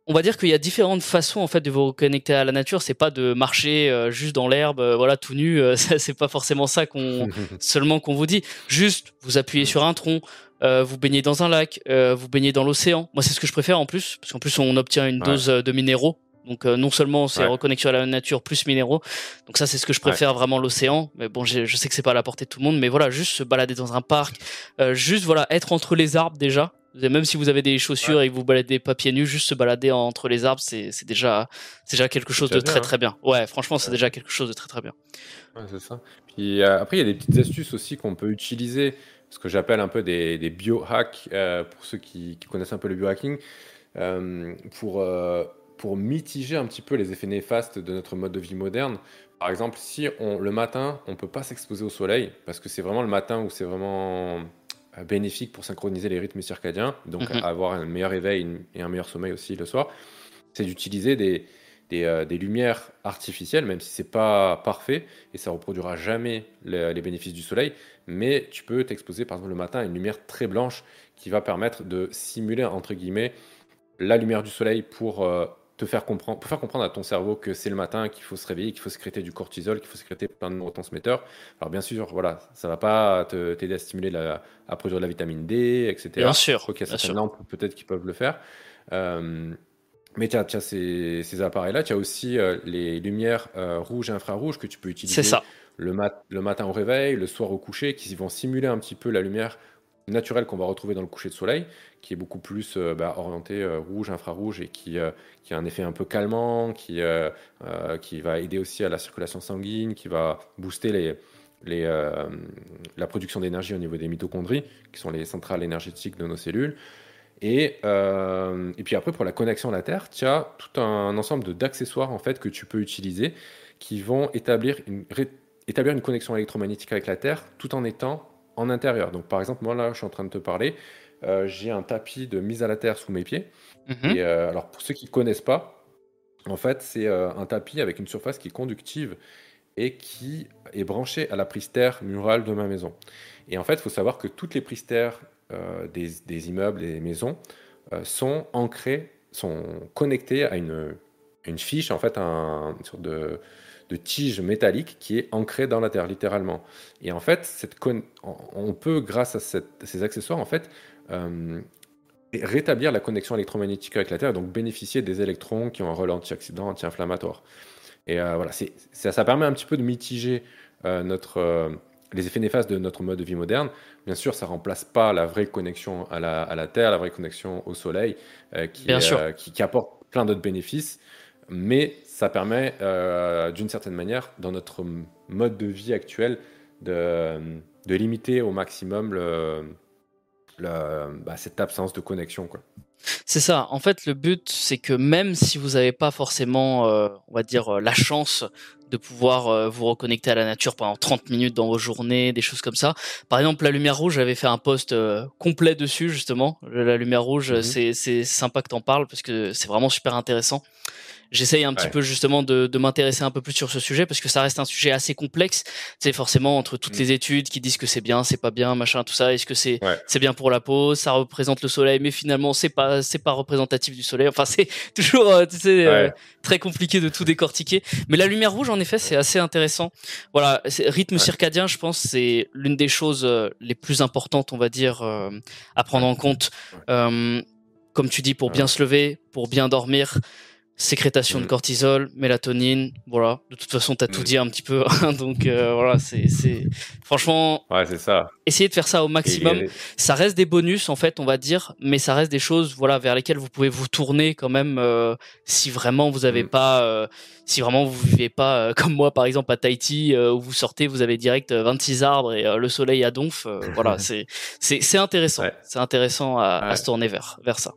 on va dire qu'il y a différentes façons en fait de vous reconnecter à la nature. C'est pas de marcher juste dans l'herbe, voilà, tout nu. c'est pas forcément ça qu'on seulement qu'on vous dit. Juste, vous appuyez sur un tronc, euh, vous baignez dans un lac, euh, vous baignez dans l'océan. Moi, c'est ce que je préfère en plus, parce qu'en plus, on obtient une dose euh, de minéraux. Donc, non seulement c'est reconnexion à la nature plus minéraux. Donc ça, c'est ce que je préfère vraiment l'océan. Mais bon, je sais que c'est pas à la portée de tout le monde, mais voilà, juste se balader dans un parc, juste voilà, être entre les arbres déjà. Même si vous avez des chaussures et que vous baladez pas pieds nus, juste se balader entre les arbres, c'est déjà, déjà quelque chose de très très bien. Ouais, franchement, c'est déjà quelque chose de très très bien. Ouais, c'est ça. Puis après, il y a des petites astuces aussi qu'on peut utiliser ce que j'appelle un peu des, des biohacks, euh, pour ceux qui, connaissent un peu le biohacking, euh, pour, euh, pour mitiger un petit peu les effets néfastes de notre mode de vie moderne. Par exemple, si on, le matin, on ne peut pas s'exposer au soleil, parce que c'est vraiment le matin où c'est vraiment bénéfique pour synchroniser les rythmes circadiens, donc mhm. avoir un meilleur éveil et un meilleur sommeil aussi le soir. c'est d'utiliser des, des, des, lumières artificielles, même si c'est pas parfait et ça reproduira jamais les bénéfices du soleil, mais tu peux t'exposer par exemple le matin à une lumière très blanche qui va permettre de simuler entre guillemets la lumière du soleil pour te faire comprendre, pour faire comprendre à ton cerveau que c'est le matin, qu'il faut se réveiller, qu'il faut sécréter du cortisol, qu'il faut sécréter plein de neurotransmetteurs. Alors bien sûr, voilà, ça va pas t'aider à stimuler la, à produire de la vitamine D, etc. Bien sûr. Ok, il y a certaines lampes peut-être qui peuvent le faire. Euh, mais tu as, ces, ces appareils-là, tu as aussi euh, les lumières euh, rouges et infrarouges que tu peux utiliser ça. Le, mat le matin au réveil, le soir au coucher, qui vont simuler un petit peu la lumière naturelle qu'on va retrouver dans le coucher de soleil, qui est beaucoup plus euh, bah, euh, rouge, infrarouge et qui, euh, qui a un effet un peu calmant, qui, qui va aider aussi à la circulation sanguine, qui va booster les, les, la production d'énergie au niveau des mitochondries, qui sont les centrales énergétiques de nos cellules. Et, et puis après, pour la connexion à la Terre, tu as tout un ensemble d'accessoires en fait, que tu peux utiliser qui vont établir une, établir une connexion électromagnétique avec la Terre tout en étant en intérieur. Donc par exemple, moi là, je suis en train de te parler, euh, j'ai un tapis de mise à la terre sous mes pieds. Mhm. Et euh, alors pour ceux qui ne connaissent pas, en fait, c'est euh, un tapis avec une surface qui est conductive et qui est branché à la prise terre murale de ma maison. Et en fait, il faut savoir que toutes les prises terre des, des, immeubles et des maisons sont ancrées, sont connectées à une, une fiche, en fait, un, une sorte de de tige métallique qui est ancrée dans la terre, littéralement. Et en fait, cette on peut, grâce à ces accessoires, en fait, euh, rétablir la connexion électromagnétique avec la Terre, et donc bénéficier des électrons qui ont un rôle anti-accident, anti-inflammatoire. Et euh, voilà, ça, ça, permet un petit peu de mitiger euh, notre, les effets néfastes de notre mode de vie moderne. Bien sûr, ça remplace pas la vraie connexion à la, à la Terre, la vraie connexion au Soleil, qui, qui, qui, apporte plein d'autres bénéfices mais ça permet, euh, d'une certaine manière, dans notre mode de vie actuel, de, de limiter au maximum le, bah, cette absence de connexion. C'est ça. En fait, le but, c'est que même si vous n'avez pas forcément, euh, on va dire, euh, la chance de pouvoir vous reconnecter à la nature pendant 30 minutes dans vos journées, des choses comme ça. Par exemple, la lumière rouge, j'avais fait un post complet dessus, justement. La lumière rouge, mhm. c'est sympa que tu en parles parce que c'est vraiment super intéressant j'essaye un petit peu justement de, de m'intéresser un peu plus sur ce sujet parce que ça reste un sujet assez complexe. C'est forcément entre toutes mm. les études qui disent que c'est bien, c'est pas bien, machin, tout ça. Est-ce que c'est c'est bien pour la peau Ça représente le soleil, mais finalement c'est pas c'est pas représentatif du soleil. Enfin c'est toujours euh, tu sais euh, très compliqué de tout décortiquer. Mais la lumière rouge en effet c'est assez intéressant. Voilà, rythme circadien, je pense c'est l'une des choses euh, les plus importantes on va dire à prendre en compte. comme tu dis, pour bien se lever, pour bien dormir, sécrétation de mm. cortisol, mélatonine, voilà. De toute façon, tu as tout mm. dit un petit peu, hein, donc euh, voilà, c'est, c'est franchement. Ouais, c'est ça. Essayez de faire ça au maximum. Ça reste des bonus en fait, on va dire, mais ça reste des choses, voilà, vers lesquelles vous pouvez vous tourner quand même euh, si vraiment vous avez mm. pas, euh, si vraiment vous vivez pas comme moi par exemple à Tahiti où vous sortez, vous avez direct 26 arbres et le soleil à donf. voilà, c'est, c'est, c'est intéressant. C'est intéressant à, à, se tourner vers vers ça.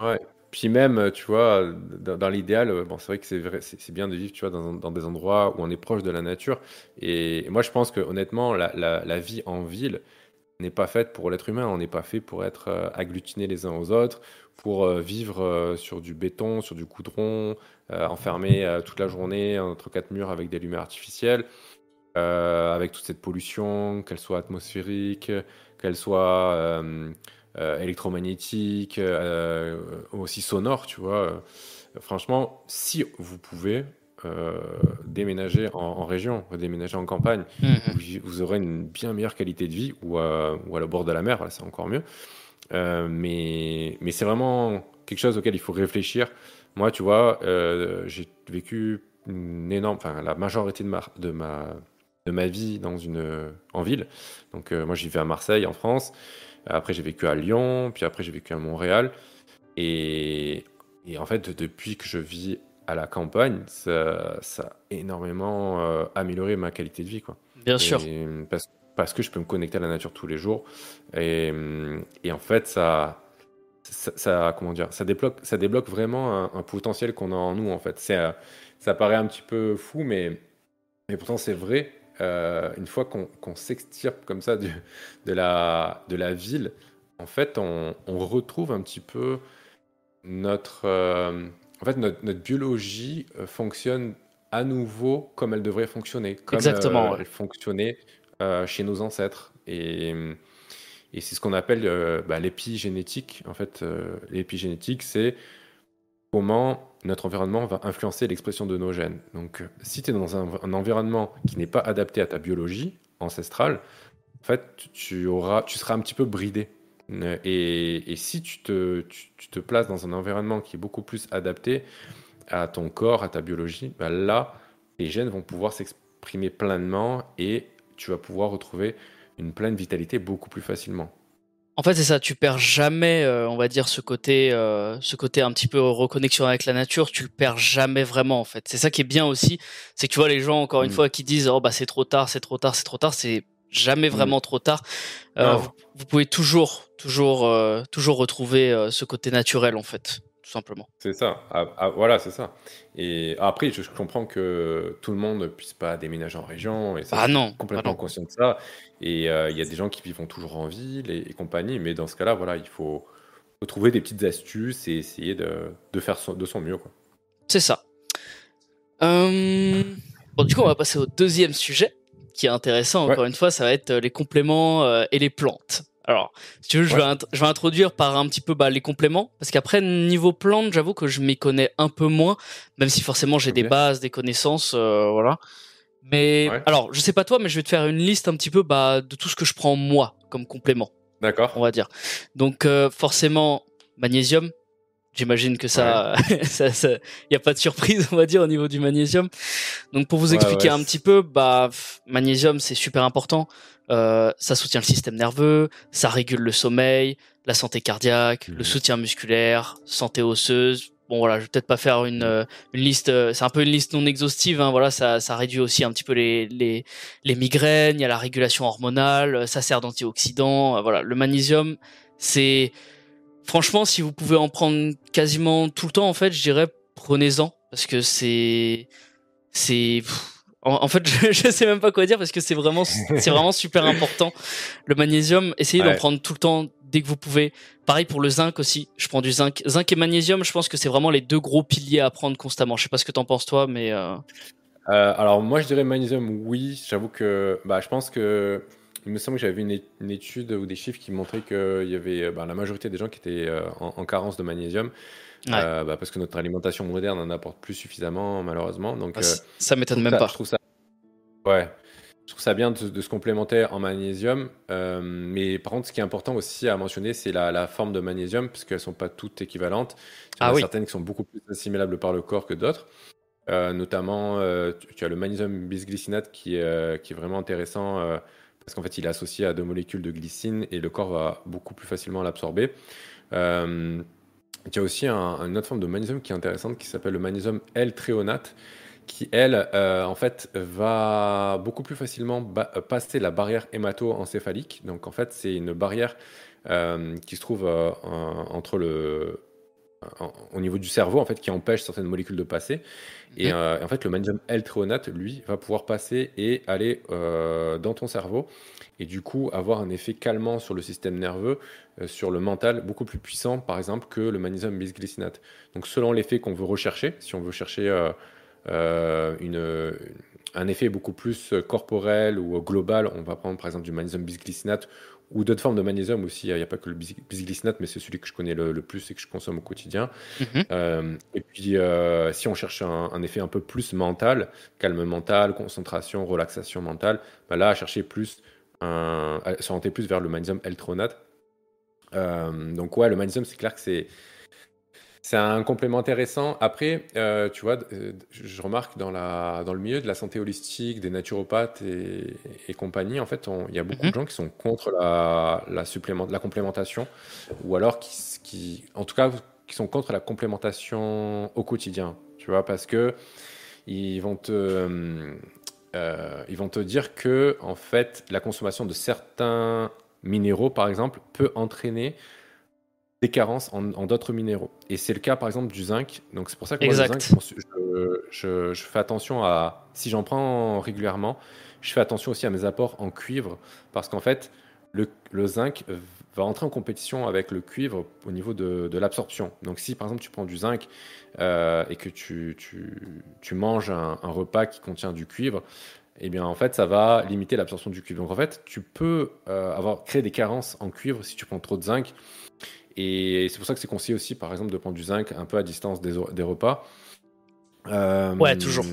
Ouais. Puis même, tu vois, dans, l'idéal, euh, bon, c'est vrai que c'est vrai, c'est bien de vivre, tu vois, dans, des endroits où on est proche de la nature. Et, moi, je pense que honnêtement, la, vie en ville n'est pas faite pour l'être humain. On n'est pas fait pour être euh, agglutinés les uns aux autres, pour euh, vivre sur du béton, sur du coudron, enfermé toute la journée entre quatre murs avec des lumières artificielles, avec toute cette pollution, qu'elle soit atmosphérique, qu'elle soit euh, électromagnétique, euh, aussi sonore, tu vois. franchement, si vous pouvez euh, déménager en, région, déménager en campagne, mhm. vous, aurez une bien meilleure qualité de vie ou à, ou à le bord de la mer, c'est encore mieux. mais mais c'est vraiment quelque chose auquel il faut réfléchir. Moi, tu vois, j'ai vécu une énorme, enfin la majorité de ma, de ma, de ma vie dans une, en ville. Donc moi, j'y vais à Marseille, en France. Après, j'ai vécu à Lyon, puis après, j'ai vécu à Montréal. Et, et, en fait, depuis que je vis à la campagne, ça, ça a énormément euh, amélioré ma qualité de vie. Quoi. Bien sûr. Parce, parce, que je peux me connecter à la nature tous les jours. Et, et en fait, ça, ça, comment dire, ça, débloque, ça débloque vraiment un, potentiel qu'on a en nous. En fait. Ça paraît un petit peu fou, mais, mais pourtant, c'est vrai. Euh, une fois qu'on s'extirpe comme ça de, la, de la ville, en fait, on, retrouve un petit peu notre, euh, en fait, notre, biologie fonctionne à nouveau comme elle devrait fonctionner, comme Exactement, elle fonctionnait chez nos ancêtres. Et, et c'est ce qu'on appelle bah, l'épigénétique. En fait, l'épigénétique, c'est comment notre environnement va influencer l'expression de nos gènes. Donc, si tu es dans un, environnement qui n'est pas adapté à ta biologie ancestrale, en fait, tu, auras, tu seras un petit peu bridé. Et, si tu te, places dans un environnement qui est beaucoup plus adapté à ton corps, à ta biologie, bah là, tes gènes vont pouvoir s'exprimer pleinement et tu vas pouvoir retrouver une pleine vitalité beaucoup plus facilement. En fait, c'est ça, tu perds jamais, euh, on va dire, ce côté, euh, ce côté un petit peu reconnexion avec la nature, tu le perds jamais vraiment, en fait. C'est ça qui est bien aussi, c'est que tu vois les gens, encore une mm. fois, qui disent, oh bah c'est trop tard, c'est trop tard, c'est trop tard, c'est jamais mm. vraiment trop tard. Euh, vous, pouvez toujours, toujours, toujours retrouver ce côté naturel, en fait tout simplement. C'est ça. Ah, ah, voilà, c'est ça. Et après, je, comprends que tout le monde ne puisse pas déménager en région. Et ça, ah non. Complètement ah conscient de ça. Et euh, il y a des gens qui vivent toujours en ville et, compagnie. Mais dans ce cas-là, voilà, il faut, trouver des petites astuces et essayer de, faire de son mieux. C'est ça. Euh, bon, du coup, on va passer au deuxième sujet qui est intéressant. Encore une fois, ça va être les compléments euh, et les plantes. Alors, si tu veux, je, vais je vais introduire par un petit peu bah, les compléments, parce qu'après, niveau plantes, j'avoue que je m'y connais un peu moins, même si forcément j'ai des bases, des connaissances, euh, voilà. Mais alors, je sais pas toi, mais je vais te faire une liste un petit peu bah, de tout ce que je prends moi comme complément. D'accord. On va dire. Donc, euh, forcément, magnésium. J'imagine que ça, il ça, y a pas de surprise, on va dire, au niveau du magnésium. Donc, pour vous expliquer un petit peu, bah, magnésium, c'est super important. Euh, ça soutient le système nerveux, ça régule le sommeil, la santé cardiaque, le mhm. soutien musculaire, santé osseuse. Bon voilà, je vais peut-être pas faire une, euh, une liste, euh, c'est un peu une liste non exhaustive. Hein, voilà, ça, ça réduit aussi un petit peu les, les, les migraines, il y a la régulation hormonale, ça sert d'antioxydant. voilà, le magnésium, c'est franchement, si vous pouvez en prendre quasiment tout le temps, en fait, je dirais prenez-en parce que c'est c'est en, fait, je, je sais même pas quoi dire parce que c'est vraiment, c'est vraiment super important. Le magnésium, essayez d'en prendre tout le temps dès que vous pouvez. Pareil pour le zinc aussi. Je prends du zinc, zinc et magnésium. Je pense que c'est vraiment les deux gros piliers à prendre constamment. Je sais pas ce que t'en penses toi, mais. Euh... Euh, alors moi, je dirais magnésium, oui. J'avoue que, bah, je pense que il me semble que j'avais vu une, étude ou des chiffres qui montraient qu'il y avait bah, la majorité des gens qui étaient euh, en, en, carence de magnésium. Euh, bah, parce que notre alimentation moderne en apporte plus suffisamment, malheureusement. Donc, ah, euh, ça m'étonne même pas. Je trouve ça, ouais, je trouve ça bien de, se complémenter en magnésium. Euh, mais par contre, ce qui est important aussi à mentionner, c'est la, forme de magnésium, parce qu'elles ne sont pas toutes équivalentes. Il y en ah a certaines qui sont beaucoup plus assimilables par le corps que d'autres. notamment, tu, as le magnésium bisglycinate qui est vraiment intéressant parce qu'en fait, il est associé à deux molécules de glycine et le corps va beaucoup plus facilement l'absorber. Il y a aussi une autre forme de magnésium qui est intéressante qui s'appelle le magnésium L-tréonate qui, elle, euh, en fait, va beaucoup plus facilement passer la barrière hémato-encéphalique. Donc, en fait, c'est une barrière euh, qui se trouve euh, entre le, au niveau du cerveau, en fait, qui empêche certaines molécules de passer. Et en fait, le magnésium L-tréonate, lui, va pouvoir passer et aller dans ton cerveau et du coup avoir un effet calmant sur le système nerveux, euh, sur le mental, beaucoup plus puissant par exemple que le magnésium bisglycinate. Donc selon l'effet qu'on veut rechercher, si on veut chercher euh, euh, une, un effet beaucoup plus corporel ou global, on va prendre par exemple du magnésium bisglycinate ou d'autres formes de magnésium aussi. Il n'y a pas que le bisglycinate, mais c'est celui que je connais le, plus et que je consomme au quotidien. Mhm. et puis, si on cherche un, effet un peu plus mental, calme mental, concentration, relaxation mentale, bah là, à chercher plus un, s'orienter plus vers le magnésium L-tronate. Euh, donc ouais, le magnésium, c'est clair que c'est c'est un complément intéressant. Après, euh, tu vois, euh, je remarque dans, la, dans le milieu de la santé holistique, des naturopathes et, compagnie, en fait, il y a beaucoup de mhm. gens qui sont contre la, la, supplément, la complémentation, ou alors qui, qui, en tout cas, qui sont contre la complémentation au quotidien, tu vois, parce que ils vont te, euh, ils vont te dire que en fait, la consommation de certains minéraux, par exemple, peut entraîner des carences en, d'autres minéraux. Et c'est le cas, par exemple, du zinc. Donc c'est pour ça que moi, le zinc, je, je, fais attention à, si j'en prends régulièrement, je fais attention aussi à mes apports en cuivre, parce qu'en fait, le, le, zinc va entrer en compétition avec le cuivre au niveau de, de l'absorption. Donc si par exemple tu prends du zinc euh, et que tu, tu, tu manges un, un, repas qui contient du cuivre, eh bien en fait ça va limiter l'absorption du cuivre. Donc en fait tu peux euh, avoir créé des carences en cuivre si tu prends trop de zinc. Et c'est pour ça que c'est conseillé aussi par exemple de prendre du zinc un peu à distance des, des repas. Euh, ouais, toujours.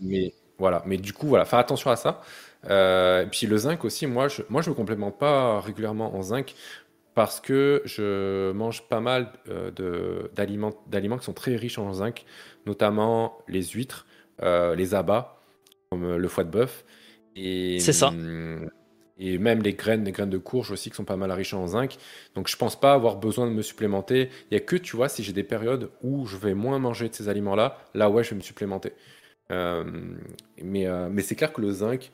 Mais voilà, mais du coup voilà, faire attention à ça. Euh, et puis le zinc aussi, moi je, moi je me complémente pas régulièrement en zinc parce que je mange pas mal euh, d'aliments, d'aliments qui sont très riches en zinc, notamment les huîtres, euh, les abats, comme le foie de bœuf. C'est ça. Et même les graines, les graines de courge aussi qui sont pas mal riches en zinc. Donc je pense pas avoir besoin de me supplémenter. Il y a que, tu vois, si j'ai des périodes où je vais moins manger de ces aliments-là, là ouais, je vais me supplémenter. mais mais c'est clair que le zinc,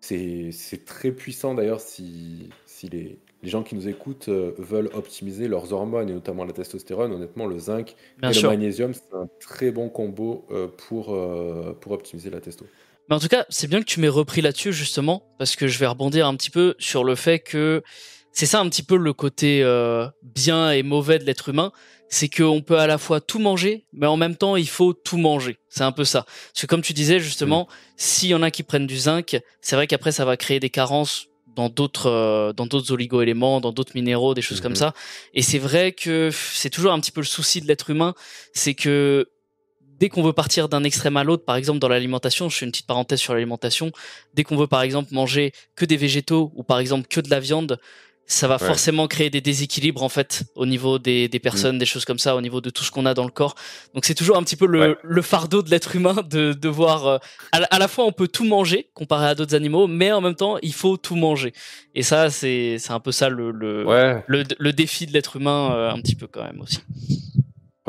c'est très puissant d'ailleurs si, si les, les gens qui nous écoutent euh, veulent optimiser leurs hormones et notamment la testostérone, honnêtement, le zinc et le magnésium, c'est un très bon combo euh, pour, euh, pour optimiser la testo. Mais en tout cas, c'est bien que tu m'aies repris là-dessus justement, parce que je vais rebondir un petit peu sur le fait que c'est ça un petit peu le côté bien et mauvais de l'être humain, c'est qu'on peut à la fois tout manger, mais en même temps il faut tout manger. C'est un peu ça. Parce que comme tu disais justement, s'il y en a qui prennent du zinc, c'est vrai qu'après ça va créer des carences dans d'autres euh, dans d'autres oligo-éléments, dans d'autres minéraux, des choses comme mhm. ça. Et c'est vrai que c'est toujours un petit peu le souci de l'être humain, c'est que dès qu'on veut partir d'un extrême à l'autre, par exemple dans l'alimentation, je fais une petite parenthèse sur l'alimentation, dès qu'on veut par exemple manger que des végétaux ou par exemple que de la viande, ça va forcément créer des déséquilibres en fait au niveau des, des personnes, mm. des choses comme ça, au niveau de tout ce qu'on a dans le corps. Donc c'est toujours un petit peu le, le fardeau de l'être humain de, de voir euh, à, la fois on peut tout manger comparé à d'autres animaux, mais en même temps il faut tout manger. Et ça c'est c'est un peu ça le le, le, le, défi de l'être humain euh, un petit peu quand même aussi.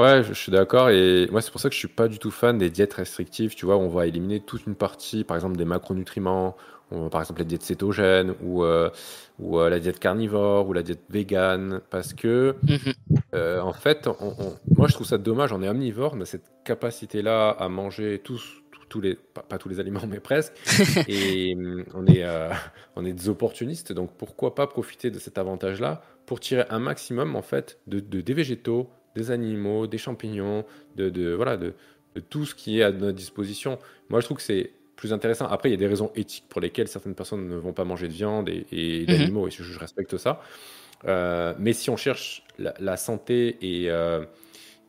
Ouais, je, suis d'accord. Et moi, c'est pour ça que je suis pas du tout fan des diètes restrictives. Tu vois, on va éliminer toute une partie, par exemple, des macronutriments, par exemple la diète cétogène ou, euh, ou euh, la diète carnivore ou la diète végane parce que mhm. euh, en fait moi je trouve ça dommage on est omnivore on a cette capacité là à manger tous tous les pas, tous les aliments mais presque et on est on est des opportunistes donc pourquoi pas profiter de cet avantage là pour tirer un maximum en fait de, des végétaux des animaux des champignons de, de voilà de, de tout ce qui est à notre disposition moi je trouve que c'est plus intéressant. Après, il y a des raisons éthiques pour lesquelles certaines personnes ne vont pas manger de viande et, mhm. d'animaux, et je, respecte ça. Euh, mais si on cherche la, santé et, euh,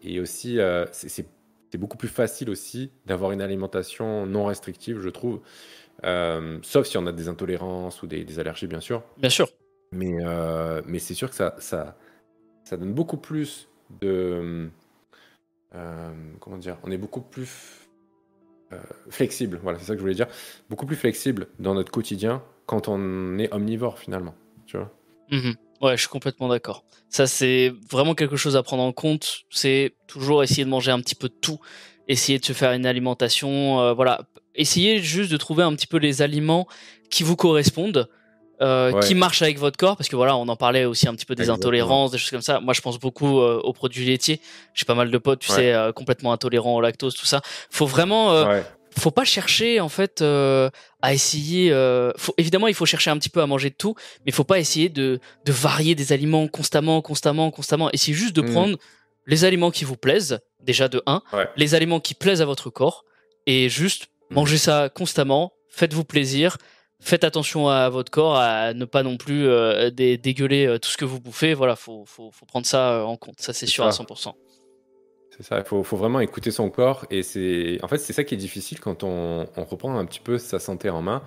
et aussi, euh, c'est beaucoup plus facile aussi d'avoir une alimentation non restrictive, je trouve. sauf si on a des intolérances ou des, allergies, bien sûr. Bien sûr. Mais, mais c'est sûr que ça, ça, ça donne beaucoup plus de. comment dire On est beaucoup plus euh, flexible, voilà, c'est ça que je voulais dire, beaucoup plus flexible dans notre quotidien quand on est omnivore finalement, tu vois. Mhm. Ouais, je suis complètement d'accord. Ça, c'est vraiment quelque chose à prendre en compte. C'est toujours essayer de manger un petit peu de tout, essayer de se faire une alimentation, euh, voilà, essayer juste de trouver un petit peu les aliments qui vous correspondent. Euh, qui marche avec votre corps parce que voilà on en parlait aussi un petit peu des intolérances des choses comme ça. Moi je pense beaucoup euh, aux produits laitiers. J'ai pas mal de potes tu sais euh, complètement intolérants au lactose tout ça. Faut vraiment faut pas chercher en fait à essayer faut, évidemment il faut chercher un petit peu à manger de tout mais il faut pas essayer de de varier des aliments constamment constamment constamment. Essayer juste de mmh. prendre les aliments qui vous plaisent déjà de 1 les aliments qui plaisent à votre corps et juste mmh. manger ça constamment. Faites-vous plaisir faites attention à votre corps, à ne pas non plus euh, dégueuler euh, tout ce que vous bouffez. Voilà, faut, faut, faut prendre ça euh, en compte. Ça, c'est sûr à 100%. C'est ça, il faut, faut, vraiment écouter son corps. Et c'est, en fait, c'est ça qui est difficile quand on, on, reprend un petit peu sa santé en main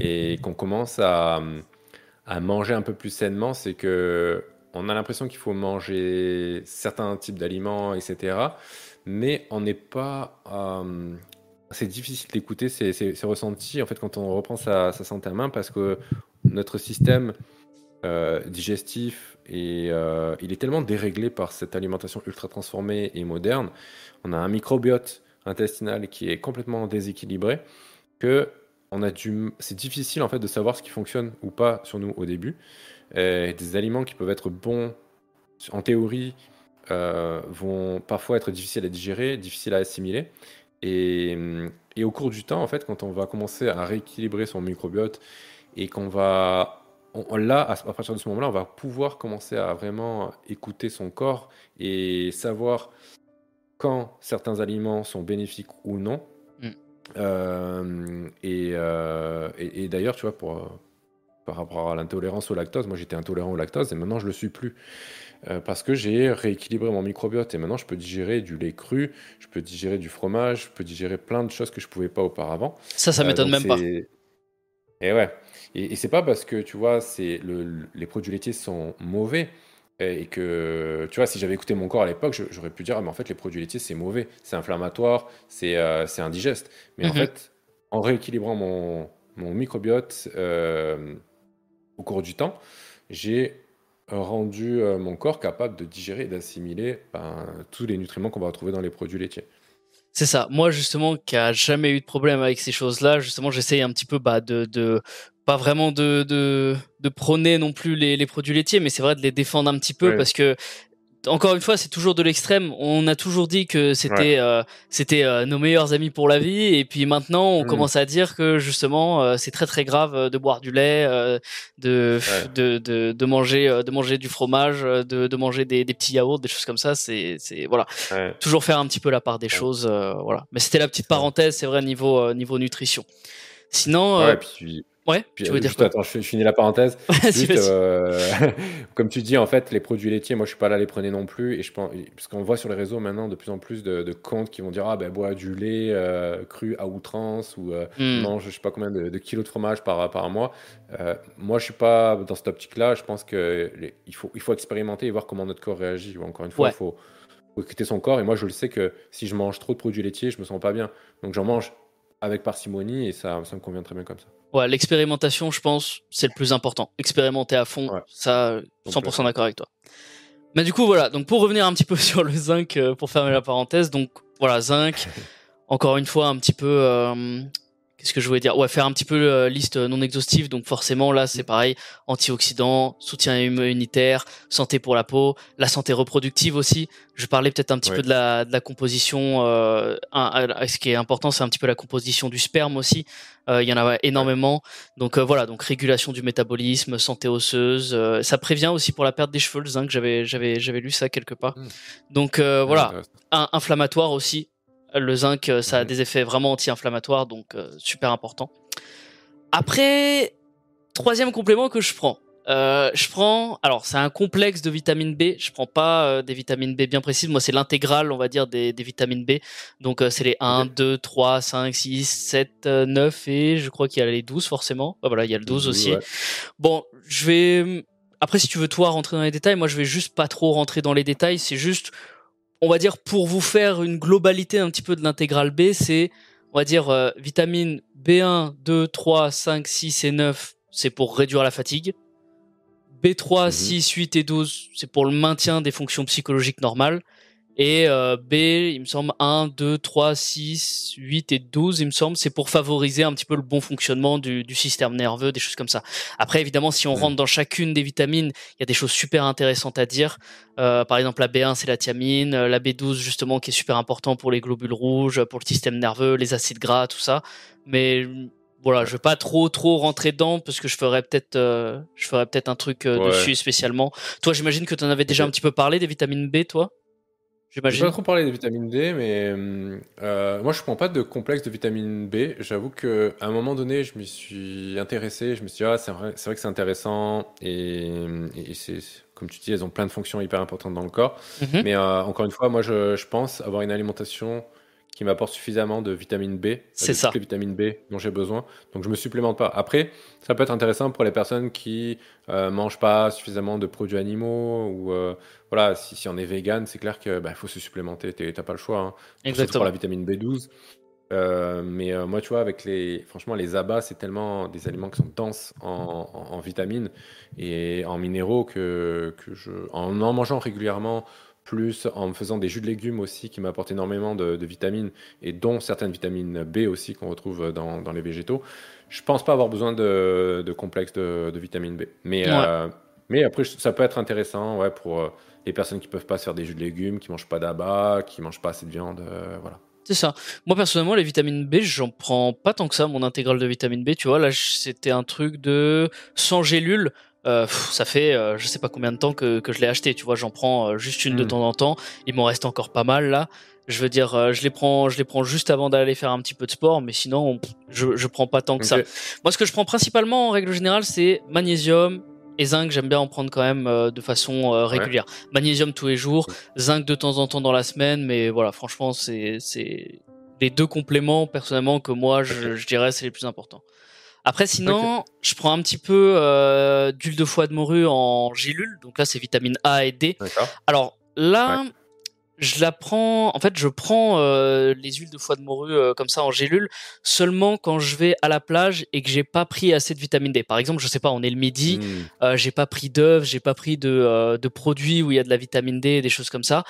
et qu'on commence à, à, manger un peu plus sainement. C'est que on a l'impression qu'il faut manger certains types d'aliments, etc. Mais on n'est pas c'est difficile d'écouter ces, ressentis en fait quand on reprend sa, santé à main parce que notre système euh, digestif et euh, il est tellement déréglé par cette alimentation ultra transformée et moderne. On a un microbiote intestinal qui est complètement déséquilibré que on a du, c'est difficile en fait de savoir ce qui fonctionne ou pas sur nous au début. des aliments qui peuvent être bons en théorie euh, vont parfois être difficiles à digérer, difficiles à assimiler. Et, et, au cours du temps, en fait, quand on va commencer à rééquilibrer son microbiote et qu'on va on, là, à, partir de ce moment-là, on va pouvoir commencer à vraiment écouter son corps et savoir quand certains aliments sont bénéfiques ou non. Mm. Euh, euh, et, et, d'ailleurs, tu vois, pour, par rapport à l'intolérance au lactose, moi j'étais intolérant au lactose et maintenant je le suis plus. Euh, parce que j'ai rééquilibré mon microbiote et maintenant je peux digérer du lait cru, je peux digérer du fromage, je peux digérer plein de choses que je pouvais pas auparavant. Ça, ça m'étonne même pas. Et ouais. Et, c'est pas parce que tu vois, c'est le, les produits laitiers sont mauvais et que tu vois, si j'avais écouté mon corps à l'époque, j'aurais pu dire, ah, mais en fait, les produits laitiers c'est mauvais, c'est inflammatoire, c'est euh, indigeste. Mais en mhm. fait, en rééquilibrant mon, mon microbiote euh, au cours du temps, j'ai rendu euh, mon corps capable de digérer et d'assimiler ben, tous les nutriments qu'on va retrouver dans les produits laitiers. C'est ça. Moi, justement, qui a jamais eu de problème avec ces choses-là, justement, j'essaye un petit peu bah, de, de pas vraiment de, de, de prôner non plus les, les produits laitiers, mais c'est vrai de les défendre un petit peu parce que encore une fois, c'est toujours de l'extrême. On a toujours dit que c'était euh, c'était euh, nos meilleurs amis pour la vie, et puis maintenant on mm. commence à dire que justement euh, c'est très très grave de boire du lait, de, de, de, de manger de manger du fromage, de, de manger des, des petits yaourts, des choses comme ça. C'est c'est voilà, toujours faire un petit peu la part des choses, voilà. Mais c'était la petite parenthèse, c'est vrai niveau niveau nutrition. Sinon, ouais, puis tu veux dire Attends, je, finis la parenthèse. Euh, comme tu dis, en fait, les produits laitiers, moi, je suis pas là à les prendre non plus. Et je pense, parce qu'on voit sur les réseaux maintenant de plus en plus de, comptes qui vont dire ah ben bois du lait euh, cru à outrance ou euh, hmm. mange je sais pas combien de, kilos de fromage par par mois. moi, je suis pas dans cette optique-là. Je pense que il faut il faut expérimenter et voir comment notre corps réagit. Encore une fois, il faut, faut écouter son corps. Et moi, je le sais que si je mange trop de produits laitiers, je me sens pas bien. Donc, j'en mange avec parcimonie et ça, ça me convient très bien comme ça. Ouais, l'expérimentation, je pense, c'est le plus important. Expérimenter à fond, ça, 100% d'accord avec toi. Mais du coup, voilà. Donc, pour revenir un petit peu sur le zinc, euh, pour fermer la parenthèse, donc voilà, zinc. encore une fois, un petit peu. Euh, qu'est-ce que je voulais dire? Ouais, faire un petit peu euh, liste non exhaustive. Donc, forcément, là, c'est pareil. Antioxydants, soutien immunitaire, santé pour la peau, la santé reproductive aussi. Je parlais peut-être un petit peu de la, de la composition. Euh, ce qui est important, c'est un petit peu la composition du sperme aussi. Euh, il y en a énormément. Donc euh, voilà, donc régulation du métabolisme, santé osseuse. Euh, ça prévient aussi pour la perte des cheveux, le zinc. J'avais j'avais j'avais lu ça quelque part. Hmm. Donc voilà, un, inflammatoire aussi. Le zinc, ça a des effets vraiment anti-inflammatoires, donc super important. Après, troisième complément que je prends. Euh, je prends, alors c'est un complexe de vitamine B. Je prends pas euh, des vitamines B bien précises. Moi, c'est l'intégrale, on va dire, des, des vitamines B. Donc, euh, c'est les 1, 2, 3, 5, 6, 7, 9 et je crois qu'il y a les 12 forcément. Ah, voilà, il y a le 12 aussi. Bon, je vais. Après, si tu veux toi rentrer dans les détails, moi je vais juste pas trop rentrer dans les détails. C'est juste, on va dire, pour vous faire une globalité un petit peu de l'intégrale B, c'est, on va dire, vitamine B1, 2, 3, 5, 6 et 9, c'est pour réduire la fatigue. B3, 6, 8 et 12, c'est pour le maintien des fonctions psychologiques normales. Et euh, B, il me semble 1, 2, 3, 6, 8 et 12, il me semble, c'est pour favoriser un petit peu le bon fonctionnement du, du système nerveux, des choses comme ça. Après, évidemment, si on rentre dans chacune des vitamines, il y a des choses super intéressantes à dire. Euh, par exemple, la B1, c'est la thiamine, la B12, justement, qui est super important pour les globules rouges, pour le système nerveux, les acides gras, tout ça. Mais voilà, je vais pas trop trop rentrer dedans parce que je ferais peut-être euh, je ferais peut-être un truc euh, dessus spécialement. Toi, j'imagine que tu en avais déjà un petit peu parlé des vitamines B, toi? J'imagine. pas trop parlé des vitamines D, mais euh, moi je prends pas de complexe de vitamine B. J'avoue que à un moment donné, je me suis intéressé, je me suis dit ah c'est vrai, c'est vrai que c'est intéressant et, c'est comme tu dis, elles ont plein de fonctions hyper importantes dans le corps. Mhm. Mais encore une fois, moi je, je pense avoir une alimentation qui m'apporte suffisamment de vitamine B, c'est ça, les vitamines B dont j'ai besoin. Donc je me supplémente pas. Après, ça peut être intéressant pour les personnes qui euh, mangent pas suffisamment de produits animaux ou euh, voilà, si, si, on est vegan, c'est clair que bah, faut se supplémenter. T'as pas le choix. Hein. Exactement. Pour la vitamine B12. Euh, mais euh, moi, tu vois, avec les, franchement, les abats, c'est tellement des aliments qui sont denses en, en, en vitamines et en minéraux que, que je, en en mangeant régulièrement, plus en me faisant des jus de légumes aussi qui m'apportent énormément de, vitamines et dont certaines vitamines B aussi qu'on retrouve dans, les végétaux. Je pense pas avoir besoin de, de complexe de, vitamine B. Mais, euh, mais après, ça peut être intéressant ouais, pour euh, les personnes qui peuvent pas se faire des jus de légumes, qui mangent pas d'abat, qui mangent pas assez de viande. Euh, voilà. C'est ça. Moi personnellement, les vitamines B, j'en prends pas tant que ça, mon intégrale de vitamine B. Tu vois, là, c'était un truc de 100 gélules. Euh, ça fait euh, je sais pas combien de temps que, que je l'ai acheté. Tu vois, j'en prends euh, juste une de hmm. temps en temps. Il m'en reste encore pas mal là. Je veux dire, je les prends, je les prends juste avant d'aller faire un petit peu de sport, mais sinon, je, je prends pas tant que ça. Moi, ce que je prends principalement en règle générale, c'est magnésium, et zinc, j'aime bien en prendre quand même de façon régulière. Magnésium tous les jours, zinc de temps en temps dans la semaine, mais voilà, franchement, c'est c'est les deux compléments personnellement que moi je, je dirais c'est les plus importants. Après, sinon, je prends un petit peu euh, d'huile de foie de morue en gélule. Donc là, c'est vitamine A et D. Alors là, je la prends. En fait, je prends euh, les huiles de foie de morue euh, comme ça en gélule seulement quand je vais à la plage et que j'ai pas pris assez de vitamine D. Par exemple, je sais pas, on est le midi, hmm. j'ai pas pris d'œufs, j'ai pas pris de, de produits où il y a de la vitamine D, des choses comme ça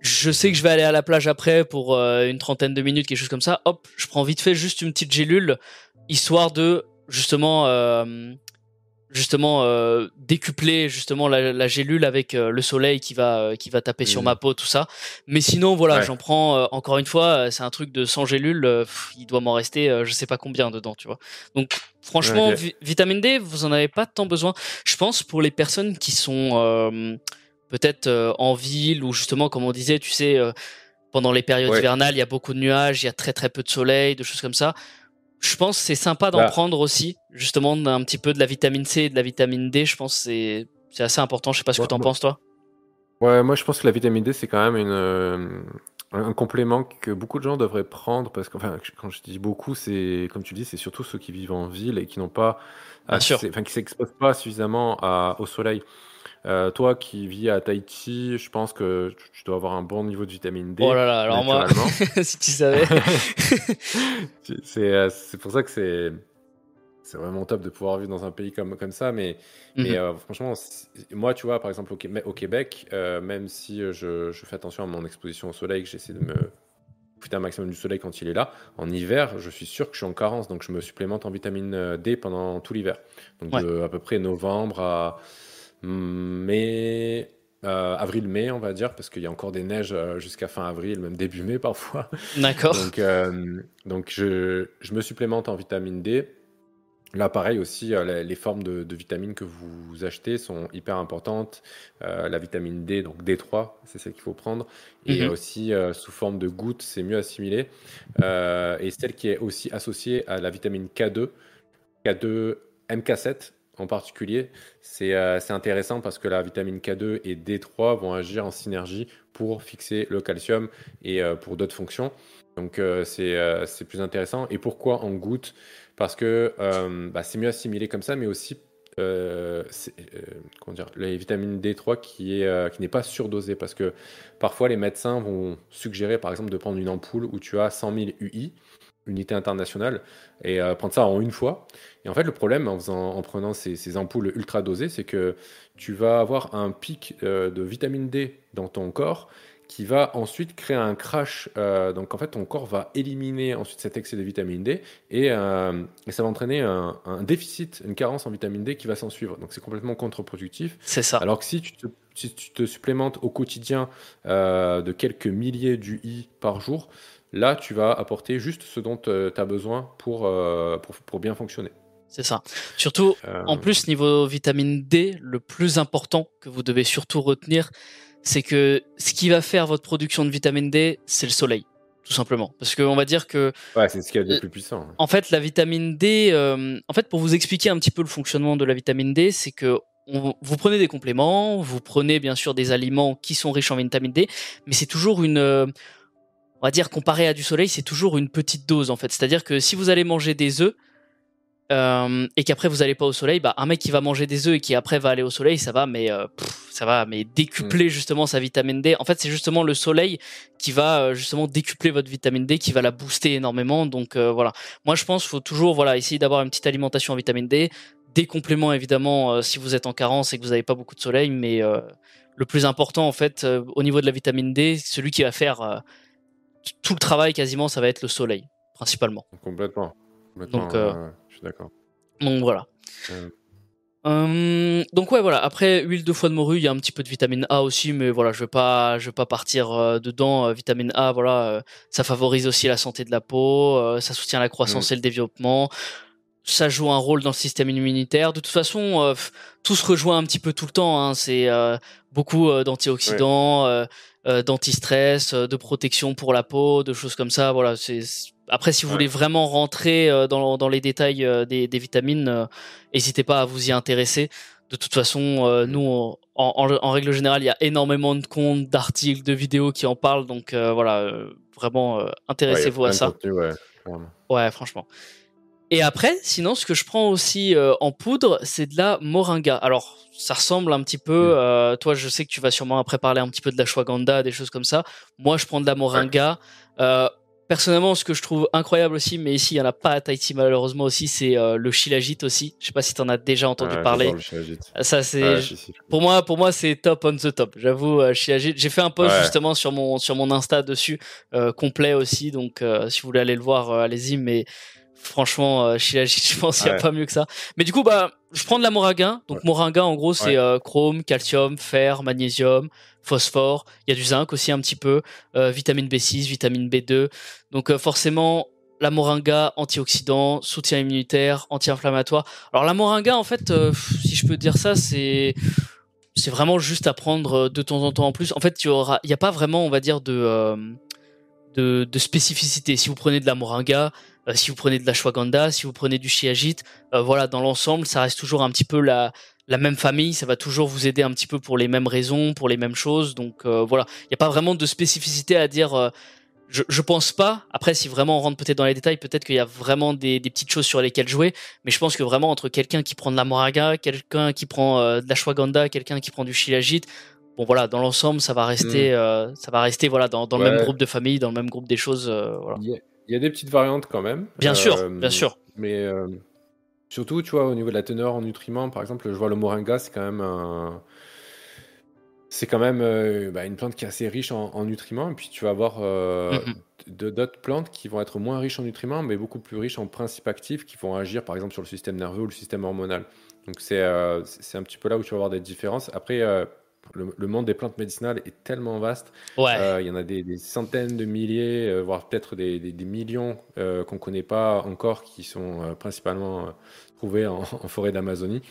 je sais que je vais aller à la plage après pour une trentaine de minutes, quelque chose comme ça. Hop, je prends vite fait juste une petite gélule histoire de justement euh, justement euh, décupler justement la, gélule avec euh, le soleil qui va qui va taper sur mmh. ma peau tout ça. Mais sinon voilà j'en prends encore une fois c'est un truc de 100 gélules il doit m'en rester je sais pas combien dedans tu vois. Donc franchement vitamine D vous en avez pas tant besoin. Je pense pour les personnes qui sont peut-être en ville ou justement comme on disait tu sais pendant les périodes hivernales il y a beaucoup de nuages il y a très très peu de soleil de choses comme ça je pense c'est sympa d'en bah. prendre aussi, justement un petit peu de la vitamine C et de la vitamine D. Je pense c'est c'est assez important. Je sais pas ce que tu en penses toi. Ouais, moi je pense que la vitamine D c'est quand même une euh, un complément que beaucoup de gens devraient prendre parce que quand je dis beaucoup c'est comme tu dis c'est surtout ceux qui vivent en ville et qui n'ont pas enfin qui s'exposent pas suffisamment au soleil. Euh, toi qui vis à Tahiti, je pense que tu dois avoir un bon niveau de vitamine D. Oh là là, alors moi, si tu savais. Euh, c'est pour ça que c'est c'est vraiment top de pouvoir vivre dans un pays comme, comme ça. Mais, mais mhm. euh, franchement, moi, tu vois, par exemple, au, Québec, au Québec même si je, je, fais attention à mon exposition au soleil, que j'essaie de me profiter un maximum du soleil quand il est là, en hiver, je suis sûr que je suis en carence. Donc, je me supplémente en vitamine D pendant tout l'hiver. Donc, de à peu près novembre à mai, euh, avril-mai, on va dire, parce qu'il y a encore des neiges euh, jusqu'à fin avril, même début mai parfois. D'accord. donc, euh, donc je, je, me supplémente en vitamine D. Là, pareil aussi, les, formes de, vitamines que vous achetez sont hyper importantes. la vitamine D, donc D3, c'est celle qu'il faut prendre. Et mhm. aussi sous forme de gouttes, c'est mieux assimilé. et celle qui est aussi associée à la vitamine K2, K2, MK7, en particulier, euh, c'est intéressant parce que la vitamine K2 et D3 vont agir en synergie pour fixer le calcium et euh, pour d'autres fonctions. Donc euh, c'est plus intéressant. Et pourquoi en gouttes Parce que bah, c'est mieux assimilé comme ça, mais aussi comment dire, la vitamine D3 qui qui n'est pas surdosée parce que parfois les médecins vont suggérer par exemple de prendre une ampoule où tu as 100 000 UI unité internationale et euh, prendre ça en une fois. Et en fait, le problème en, en prenant ces, ampoules ultra dosées, c'est que tu vas avoir un pic euh, de vitamine D dans ton corps qui va ensuite créer un crash. Euh, donc en fait, ton corps va éliminer ensuite cet excès de vitamine D et, ça va entraîner un, déficit, une carence en vitamine D qui va s'en suivre. Donc c'est complètement contre-productif. C'est ça. Alors que si tu te, si tu te supplémentes au quotidien de quelques milliers d'UI par jour, Là, tu vas apporter juste ce dont euh, tu as besoin euh, pour, pour, bien fonctionner. C'est ça. Surtout, euh, en plus, niveau vitamine D, le plus important que vous devez surtout retenir, c'est que ce qui va faire votre production de vitamine D, c'est le soleil tout simplement. Parce qu'on va dire que. Ouais, c'est ce qu'il y a de plus puissant. En fait, la vitamine D, en fait, pour vous expliquer un petit peu le fonctionnement de la vitamine D, c'est que vous prenez des compléments, vous prenez bien sûr des aliments qui sont riches en vitamine D, mais c'est toujours une, on va dire comparé à du soleil, c'est toujours une petite dose en fait. C'est-à-dire que si vous allez manger des œufs euh, et qu'après vous allez pas au soleil, bah un mec qui va manger des œufs et qui après va aller au soleil, ça va mais euh, ça va mais décupler mm. justement sa vitamine D. En fait, c'est justement le soleil qui va euh, justement décupler votre vitamine D, qui va la booster énormément. Donc voilà. Moi, je pense qu'il faut toujours voilà essayer d'avoir une petite alimentation en vitamine D, des compléments évidemment si vous êtes en carence et que vous n'avez pas beaucoup de soleil, mais le plus important en fait au niveau de la vitamine D, celui qui va faire tout le travail quasiment, ça va être le soleil, principalement. Complètement. donc, euh, je suis d'accord. Donc voilà. Hum, donc ouais voilà après huile de foie de morue il y a un petit peu de vitamine A aussi mais voilà je vais pas je vais pas partir euh, dedans vitamine A voilà ça favorise aussi la santé de la peau ça soutient la croissance mmh. et le développement ça joue un rôle dans le système immunitaire de toute façon tout se rejoint un petit peu tout le temps hein. c'est beaucoup d'antioxydants d'anti-stress de protection pour la peau de choses comme ça voilà c'est après, si vous voulez vraiment rentrer euh, dans, dans les détails euh, des, des vitamines, euh, n'hésitez pas à vous y intéresser. De toute façon, nous, en, en, règle générale, il y a énormément de comptes, d'articles, de vidéos qui en parlent. Donc voilà, vraiment, intéressez-vous à ça. ouais, ouais, franchement. Et après, sinon, ce que je prends aussi en poudre, c'est de la moringa. Alors, ça ressemble un petit peu. Mm. toi, je sais que tu vas sûrement après parler un petit peu de la shwaganda, des choses comme ça. Moi, je prends de la moringa. Personnellement, ce que je trouve incroyable aussi, mais ici il y en a pas à Tahiti malheureusement aussi, c'est euh, le shilajit aussi. Je sais pas si tu en as déjà entendu parler. Ça c'est pour moi, pour moi c'est top on the top. J'avoue, euh, shilajit. J'ai fait un post justement sur mon sur mon Insta dessus euh, complet aussi, donc euh, si vous voulez aller le voir, allez-y. Mais franchement, shilajit, je pense qu'il y a pas mieux que ça. Mais du coup, bah, je prends de la moringa. Donc moringa, en gros, c'est chrome, calcium, fer, magnésium phosphore, il y a du zinc aussi un petit peu, euh, vitamine B6, vitamine B2. Donc euh, forcément, la moringa, antioxydant, soutien immunitaire, anti-inflammatoire. Alors la moringa, en fait, euh, si je peux dire ça, c'est c'est vraiment juste à prendre de temps en temps en plus. En fait, il y aura, il y a pas vraiment, on va dire, de de, spécificité. Si vous prenez de la moringa, si vous prenez de la shwaganda, si vous prenez du shiajit, voilà, dans l'ensemble, ça reste toujours un petit peu la la même famille, ça va toujours vous aider un petit peu pour les mêmes raisons, pour les mêmes choses. Donc euh, voilà, il n'y a pas vraiment de spécificité à dire. Euh, je, pense pas. Après, si vraiment on rentre peut-être dans les détails, peut-être qu'il y a vraiment des, petites choses sur lesquelles jouer. Mais je pense que vraiment entre quelqu'un qui prend de la moraga, quelqu'un qui prend euh, de la shwaganda, quelqu'un qui prend du shilajit, bon voilà, dans l'ensemble, ça va rester, mm. ça va rester voilà dans, le même groupe de famille, dans le même groupe des choses. voilà. Il y, a, des petites variantes quand même. Bien sûr, bien sûr. Mais Surtout, tu vois, au niveau de la teneur en nutriments, par exemple, je vois le moringa, c'est quand même un... C'est quand même euh, bah, une plante qui est assez riche en, nutriments. Et puis tu vas avoir euh, mm-hmm. d'autres plantes qui vont être moins riches en nutriments, mais beaucoup plus riches en principes actifs qui vont agir, par exemple, sur le système nerveux ou le système hormonal. Donc c'est euh, c'est un petit peu là où tu vas avoir des différences. Après, le, monde des plantes médicinales est tellement vaste. Ouais. il y en a des, centaines de milliers, voire peut-être des, des, millions qu'on ne connaît pas encore, qui sont principalement trouvé en, forêt d'Amazonie.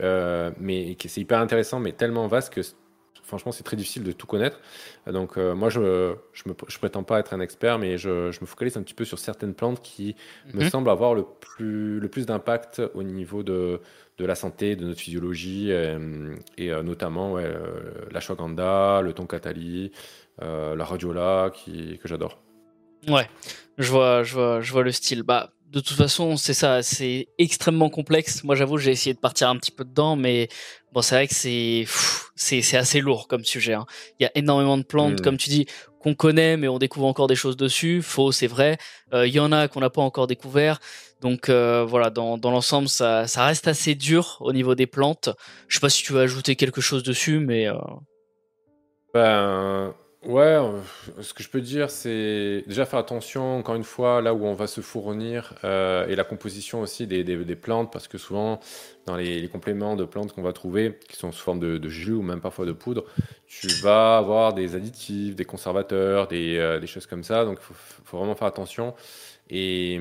Euh, mais c'est hyper intéressant, mais tellement vaste que franchement, c'est très difficile de tout connaître. Donc, euh, moi, je, je, me, je, prétends pas être un expert, mais je, je, me focalise un petit peu sur certaines plantes qui me mhm. semblent avoir le plus, le plus d'impact au niveau de, de, la santé, de notre physiologie, euh, et, notamment ouais, la shwaganda, le tonkatali, la radiola, qui, que j'adore. Ouais, je vois, je vois, je vois le style. Bah, de toute façon, c'est ça, c'est extrêmement complexe. Moi, j'avoue, j'ai essayé de partir un petit peu dedans, mais bon, c'est vrai que c'est c'est assez lourd comme sujet. Hein. Il y a énormément de plantes, hmm. comme tu dis, qu'on connaît, mais on découvre encore des choses dessus. Faux, c'est vrai. Euh, il y en a qu'on n'a pas encore découvert. Donc euh, voilà, dans, dans l'ensemble, ça, ça reste assez dur au niveau des plantes. Je sais pas si tu veux ajouter quelque chose dessus, mais. Euh... Ben Ouais, euh, ce que je peux dire, c'est déjà faire attention, encore une fois, là où on va se fournir euh, et la composition aussi des, plantes, parce que souvent, dans les, compléments de plantes qu'on va trouver, qui sont sous forme de, jus ou même parfois de poudre, tu vas avoir des additifs, des conservateurs, des, euh, choses comme ça. Donc, il faut, vraiment faire attention. Et,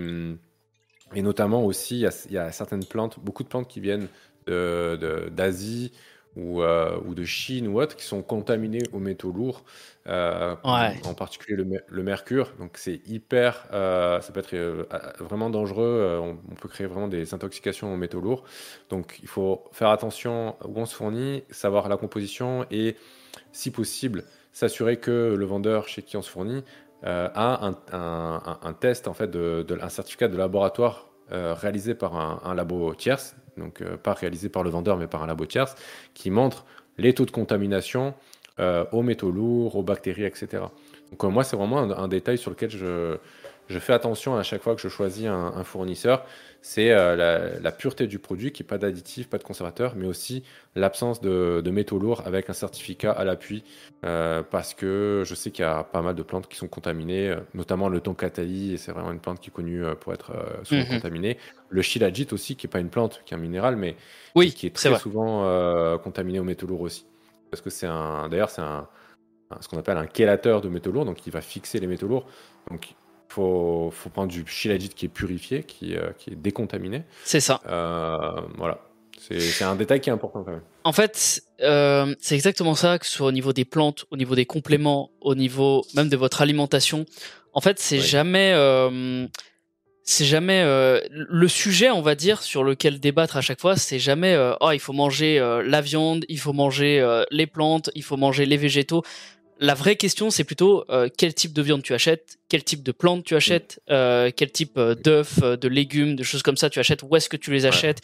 et notamment aussi, il y, a, certaines plantes, beaucoup de plantes qui viennent d'Asie ou, ou de Chine ou autres, qui sont contaminées aux métaux lourds. Euh, en particulier le, mercure. Donc c'est hyper, euh, ça peut être euh, vraiment dangereux. On, peut créer vraiment des intoxications aux métaux lourds. Donc il faut faire attention où on se fournit, savoir la composition et, si possible, s'assurer que le vendeur chez qui on se fournit a un, test en fait de, un certificat de laboratoire réalisé par un, labo tierce, donc pas réalisé par le vendeur mais par un labo qui montre les taux de contamination, euh, aux métaux lourds, aux bactéries, etc. Donc euh, moi, c'est vraiment un, détail sur lequel je fais attention à chaque fois que je choisis un, fournisseur, c'est euh, la, pureté du produit, qui n'y pas d'additifs, pas de conservateurs, mais aussi l'absence de, métaux lourds avec un certificat à l'appui, euh, parce que je sais qu'il y a pas mal de plantes qui sont contaminées, euh, notamment le tonkatali, c'est vraiment une plante qui est connue pour être souvent mhm. contaminée. Le shilajit aussi, qui n'est pas une plante, qui est un minéral, mais qui est très souvent contaminé aux métaux lourds aussi. Parce que c'est un, d'ailleurs, c'est un, ce qu'on appelle un chélateur de métaux lourds, donc il va fixer les métaux lourds. Donc faut, faut prendre du shilajit qui est purifié, qui, euh, qui est décontaminé. C'est ça. Euh, voilà. C'est un détail qui est important quand même. En fait, euh, c'est exactement ça, que ce soit au niveau des plantes, au niveau des compléments, au niveau même de votre alimentation. En fait, c'est jamais, c'est jamais le sujet, on va dire, sur lequel débattre à chaque fois. C'est jamais, oh, il faut manger la viande, il faut manger les plantes, il faut manger les végétaux la vraie question, c'est plutôt euh, quel type de viande tu achètes, quel type de plantes tu achètes, euh, quel type euh, d'œufs, de légumes, de choses comme ça tu achètes, où est-ce que tu les achètes,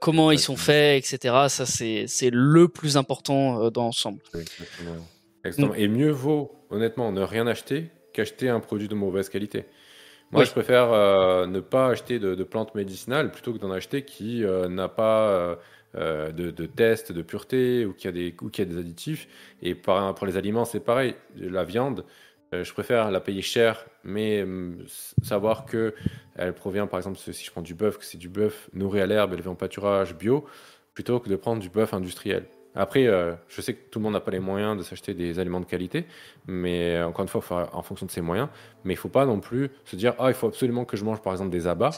comment ils sont faits, etc. Ça, c'est le plus important dans l'ensemble. Exactement. Et mieux vaut, honnêtement, ne rien acheter qu'acheter un produit de mauvaise qualité. Moi, je préfère ne pas acheter de, de, plantes médicinales plutôt que d'en acheter qui n'a pas euh, de, tests de pureté ou qu'il y, a des, y a des additifs. Et pour les aliments, c'est pareil. La viande, euh, je préfère la payer cher, mais hum, savoir que elle provient, par exemple, si je prends du bœuf, que c'est du bœuf nourri à l'herbe, élevé en pâturage bio, plutôt que de prendre du bœuf industriel. Après, euh, je sais que tout le monde n'a pas les moyens de s'acheter des aliments de qualité, mais encore une fois, faut en fonction de ses moyens. Mais il ne faut pas non plus se dire ah il faut absolument que je mange par exemple des abats,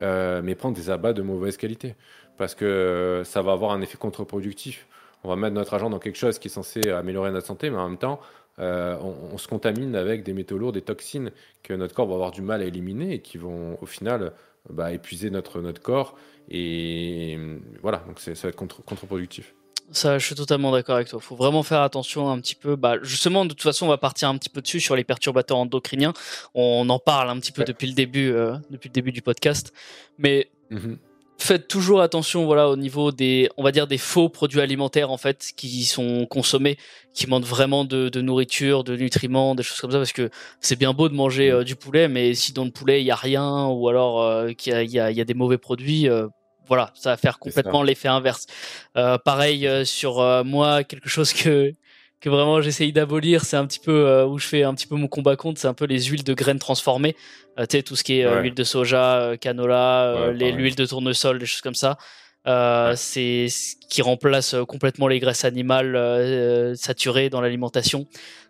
mais prendre des abats de mauvaise qualité parce que ça va avoir un effet contre-productif. On va mettre notre argent dans quelque chose qui est censé améliorer notre santé, mais en même temps, euh, on, se contamine avec des métaux lourds, des toxines que notre corps va avoir du mal à éliminer et qui vont au final bah, épuiser notre, notre corps. Et voilà, donc ça va être contre, contre-productif. Ça, je suis totalement d'accord avec toi. Il faut vraiment faire attention un petit peu. Bah, justement, de toute façon, on va partir un petit peu dessus sur les perturbateurs endocriniens. On en parle un petit peu depuis le début, euh, depuis le début du podcast. Mais mhm faites toujours attention voilà au niveau des on va dire des faux produits alimentaires en fait qui sont consommés qui manquent vraiment de, nourriture de nutriments des choses comme ça parce que c'est bien beau de manger euh, du poulet mais si dans le poulet il y a rien ou alors euh, qu'il y, a, des mauvais produits euh, voilà ça va faire complètement l'effet inverse. Pareil sur moi quelque chose que que vraiment j'essaye d'abolir, c'est un petit peu euh, où je fais un petit peu mon combat contre, c'est un peu les huiles de graines transformées, euh, tu sais tout ce qui est euh, huile de soja, canola, l'huile de tournesol, des choses comme ça. C'est ce qui remplace complètement les graisses animales saturées dans l'alimentation.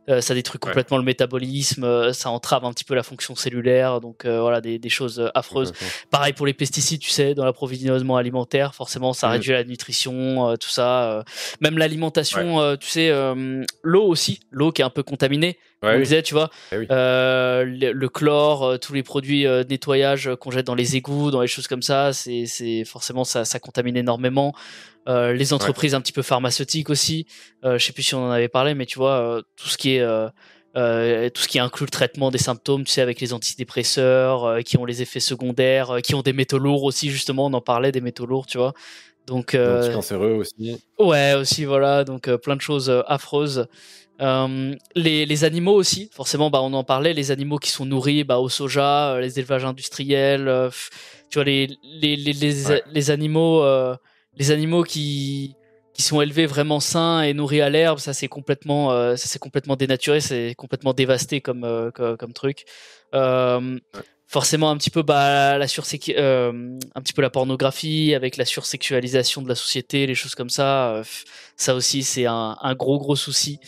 Euh, ça détruit complètement le métabolisme, euh, ça entrave un petit peu la fonction cellulaire, donc euh, voilà des, des, choses affreuses. Pareil pour les pesticides, tu sais, dans l'approvisionnement alimentaire, forcément ça mm. réduit la nutrition, tout ça. même l'alimentation, tu sais, l'eau aussi, l'eau qui est un peu contaminée. On disait, tu vois, eh le, chlore, tous les produits de nettoyage qu'on jette dans les égouts, dans les choses comme ça, c'est forcément ça, ça contamine énormément. Euh, les entreprises un petit peu pharmaceutiques aussi. Euh, je sais plus si on en avait parlé, mais tu vois, euh, tout ce qui est euh, tout ce qui inclut le traitement des symptômes, tu sais, avec les antidépresseurs, qui ont les effets secondaires, qui ont des métaux lourds aussi, justement, on en parlait des métaux lourds, tu vois. Donc, euh, cancéreux aussi. Ouais, aussi, voilà, donc plein de choses affreuses. Les, les, animaux aussi, forcément, bah, on en parlait, les animaux qui sont nourris bah, au soja, les élevages industriels, tu vois, les, les, les, les animaux les animaux qui qui sont élevés vraiment sains et nourris à l'herbe, ça c'est complètement euh, ça c'est complètement dénaturé, c'est complètement dévasté comme euh, comme, truc. Euh, forcément un petit peu bah la euh, un petit peu la pornographie avec la sursexualisation de la société, les choses comme ça. ça aussi c'est un, un gros gros souci.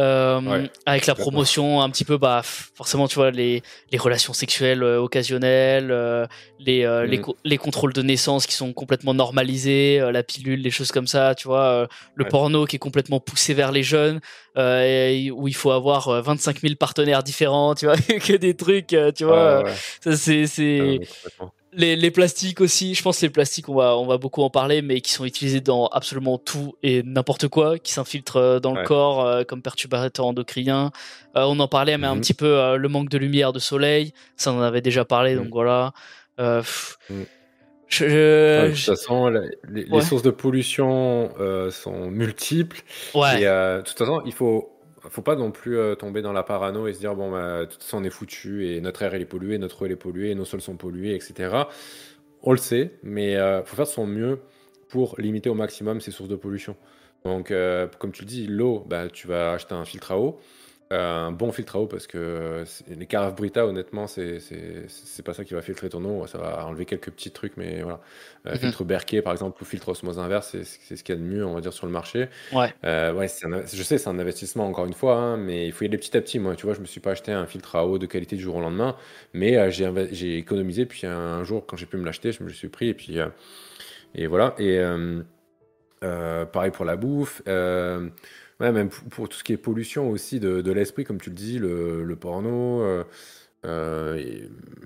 Euh, avec la promotion un petit peu bah forcément tu vois les, les relations sexuelles euh, occasionnelles euh, les, les, mm. les, contrôles de naissance qui sont complètement normalisés la pilule les choses comme ça tu vois le porno qui est complètement poussé vers les jeunes où il faut avoir 25 000 partenaires différents tu vois que des trucs tu vois ça c'est c'est ah les, les, plastiques aussi, je pense que les plastiques, on va, on va beaucoup en parler, mais qui sont utilisés dans absolument tout et n'importe quoi, qui s'infiltrent euh, dans le corps euh, comme perturbateur endocrinien. Euh, on en parlait, mais un mhm. petit peu le manque de lumière, de soleil, ça on en avait déjà parlé, donc mhm. voilà. Mhm. Je, de toute façon, les, sources de pollution sont multiples. Et, de toute façon, il faut faut pas non plus euh, tomber dans la parano et se dire bon bah tout ça on est foutu et notre air il est pollué, notre eau est polluée, nos sols sont pollués, etc. On le sait, mais il faut faire son mieux pour limiter au maximum ces sources de pollution. Donc, comme tu le dis, l'eau, bah, tu vas acheter un filtre à eau. Euh, un bon filtre à eau parce que les carafes Brita, honnêtement, c'est pas ça qui va filtrer ton eau. Ça va enlever quelques petits trucs, mais voilà. Euh, mhm. Filtre Berkey, par exemple, ou filtre osmose inverse, c'est ce qu'il y a de mieux, on va dire, sur le marché. Ouais. Euh, ouais je sais, c'est un investissement encore une fois, hein, mais il faut y aller petit à petit. Moi, tu vois, je me suis pas acheté un filtre à eau de qualité du jour au lendemain, mais j'ai économisé. Puis un jour, quand j'ai pu me l'acheter, je me le suis pris. Et puis, et voilà. Et pareil pour la bouffe. Ouais, même pour, tout ce qui est pollution aussi de, l'esprit, comme tu le dis, le, porno, euh, euh,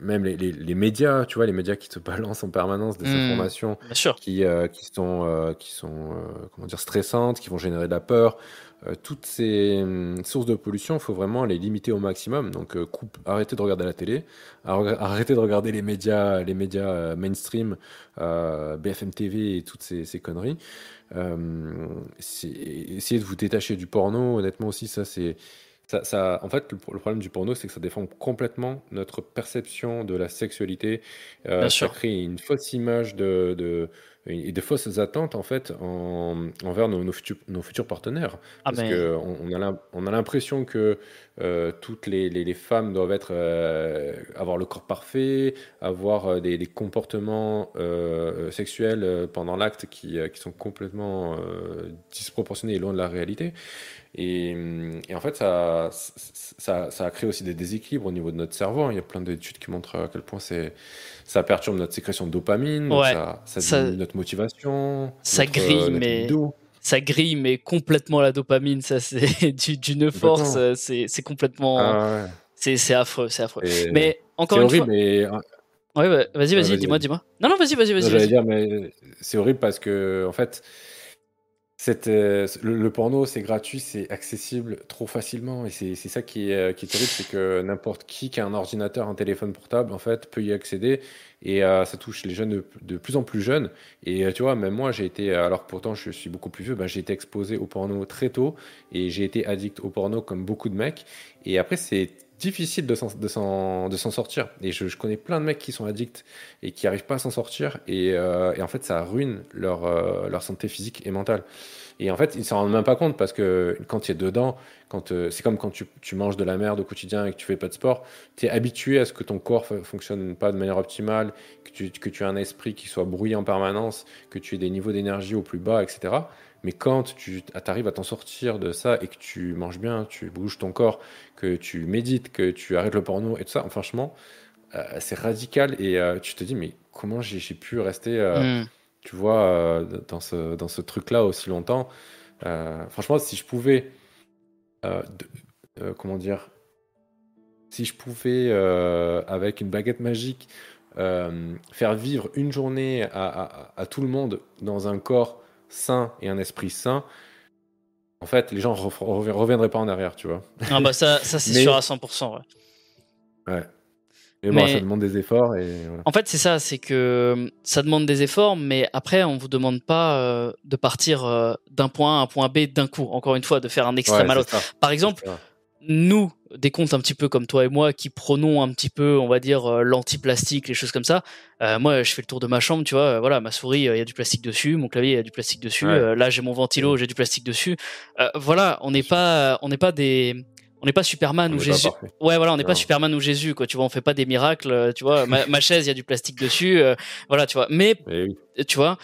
même les, médias, tu vois, les médias qui te balancent en permanence des mmh. informations qui, euh, qui sont, qui sont comment dire, stressantes, qui vont générer de la peur. toutes ces hum, sources de pollution, il faut vraiment les limiter au maximum. Donc, coupe, arrêtez de regarder la télé, arrêtez de regarder les médias, les médias mainstream, BFM TV et toutes ces, ces conneries. Euh, essayer de vous détacher du porno, honnêtement aussi, ça c'est. Ça, ça, en fait, le, problème du porno, c'est que ça défend complètement notre perception de la sexualité. Euh, ça crée une fausse image de, de, et de fausses attentes en fait en, envers nos, nos, futurs, nos, futurs, partenaires. Ah, Parce qu'on on a l'impression que euh, toutes les, les, femmes doivent être, euh, avoir le corps parfait, avoir euh, des, des, comportements sexuels pendant l'acte qui, qui, sont complètement disproportionnés et loin de la réalité. Et, et en fait, ça, ça, ça, a créé aussi des déséquilibres au niveau de notre cerveau. Il y a plein d'études qui montrent à quel point ça perturbe notre sécrétion de dopamine, ça, ça, notre motivation. Ça grille, mais. Ça grille, mais complètement la dopamine, ça c'est d'une force, c'est complètement. Ah c'est affreux, c'est affreux. mais encore une horrible, fois. Mais... Ouais, vas-y, vas-y, dis-moi, dis-moi. Non, non, vas-y, vas-y, vas-y. J'allais dire, mais c'est horrible parce que, en fait, euh, le, porno, c'est gratuit, c'est accessible trop facilement. Et c'est ça qui est, euh, qui est terrible, c'est que n'importe qui qui a un ordinateur, un téléphone portable, en fait, peut y accéder. Et euh, ça touche les jeunes de, plus en plus jeunes. Et tu vois, même moi, j'ai été, alors pourtant je suis beaucoup plus vieux, ben, j'ai été exposé au porno très tôt. Et j'ai été addict au porno comme beaucoup de mecs. Et après, c'est difficile de s'en sortir. Et je, connais plein de mecs qui sont addicts et qui n'arrivent pas à s'en sortir. Et, et, en fait, ça ruine leur, leur santé physique et mentale. Et en fait, ils s'en rendent même pas compte parce que quand tu es dedans, quand euh, c'est comme quand tu, tu, manges de la merde au quotidien et que tu fais pas de sport, tu es habitué à ce que ton corps fonctionne pas de manière optimale, que tu, que tu as un esprit qui soit brouillé en permanence, que tu aies des niveaux d'énergie au plus bas, etc. Mais quand tu arrives à t'en sortir de ça et que tu manges bien, tu bouges ton corps, que tu médites, que tu arrêtes le porno et tout ça, franchement, euh, c'est radical et euh, tu te dis, mais comment j'ai pu rester. Mm tu vois, euh, dans ce, dans ce truc-là aussi longtemps. Euh, franchement, si je pouvais, euh, comment dire, si je pouvais, avec une baguette magique, faire vivre une journée à, à, tout le monde dans un corps sain et un esprit sain, en fait, les gens ne reviendraient pas en arrière, tu vois. Ah bah ça, ça c'est sûr à 100%. Ouais. ouais. Mais, ça demande des efforts. Et En fait, c'est ça, c'est que ça demande des efforts, mais après, on vous demande pas euh, de partir euh, d'un point A à un point B d'un coup. Encore une fois, de faire un extrême à l'autre. Par exemple, nous, des comptes un petit peu comme toi et moi, qui prenons un petit peu, on va dire, euh, l'anti-plastique, les choses comme ça. moi, je fais le tour de ma chambre, tu vois. voilà, ma souris, il y a du plastique dessus, mon clavier, il y a du plastique dessus. là, j'ai mon ventilo, j'ai du plastique dessus. voilà, on n'est pas, on n'est pas des on n'est pas Superman ou Jésus. Ouais, voilà, on n'est pas Superman ou Jésus, quoi. Tu vois, on fait pas des miracles. Euh, tu vois, ma, chaise, il y a du plastique dessus. Euh, voilà, tu vois. Mais, tu vois,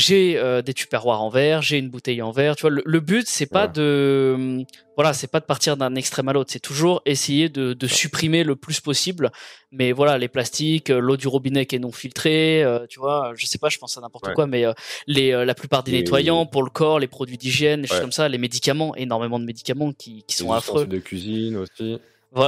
j'ai euh, des tupperwares en verre, j'ai une bouteille en verre. Tu vois, le, but c'est pas de voilà, c'est pas de partir d'un extrême à l'autre. C'est toujours essayer de, de, supprimer le plus possible. Mais voilà, les plastiques, euh, l'eau du robinet qui est non filtrée, euh, tu vois, je sais pas, je pense à n'importe quoi, mais les la plupart des nettoyants pour le corps, les produits d'hygiène, les choses comme ça, les médicaments, énormément de médicaments qui, qui sont affreux. Les ustensiles de cuisine aussi.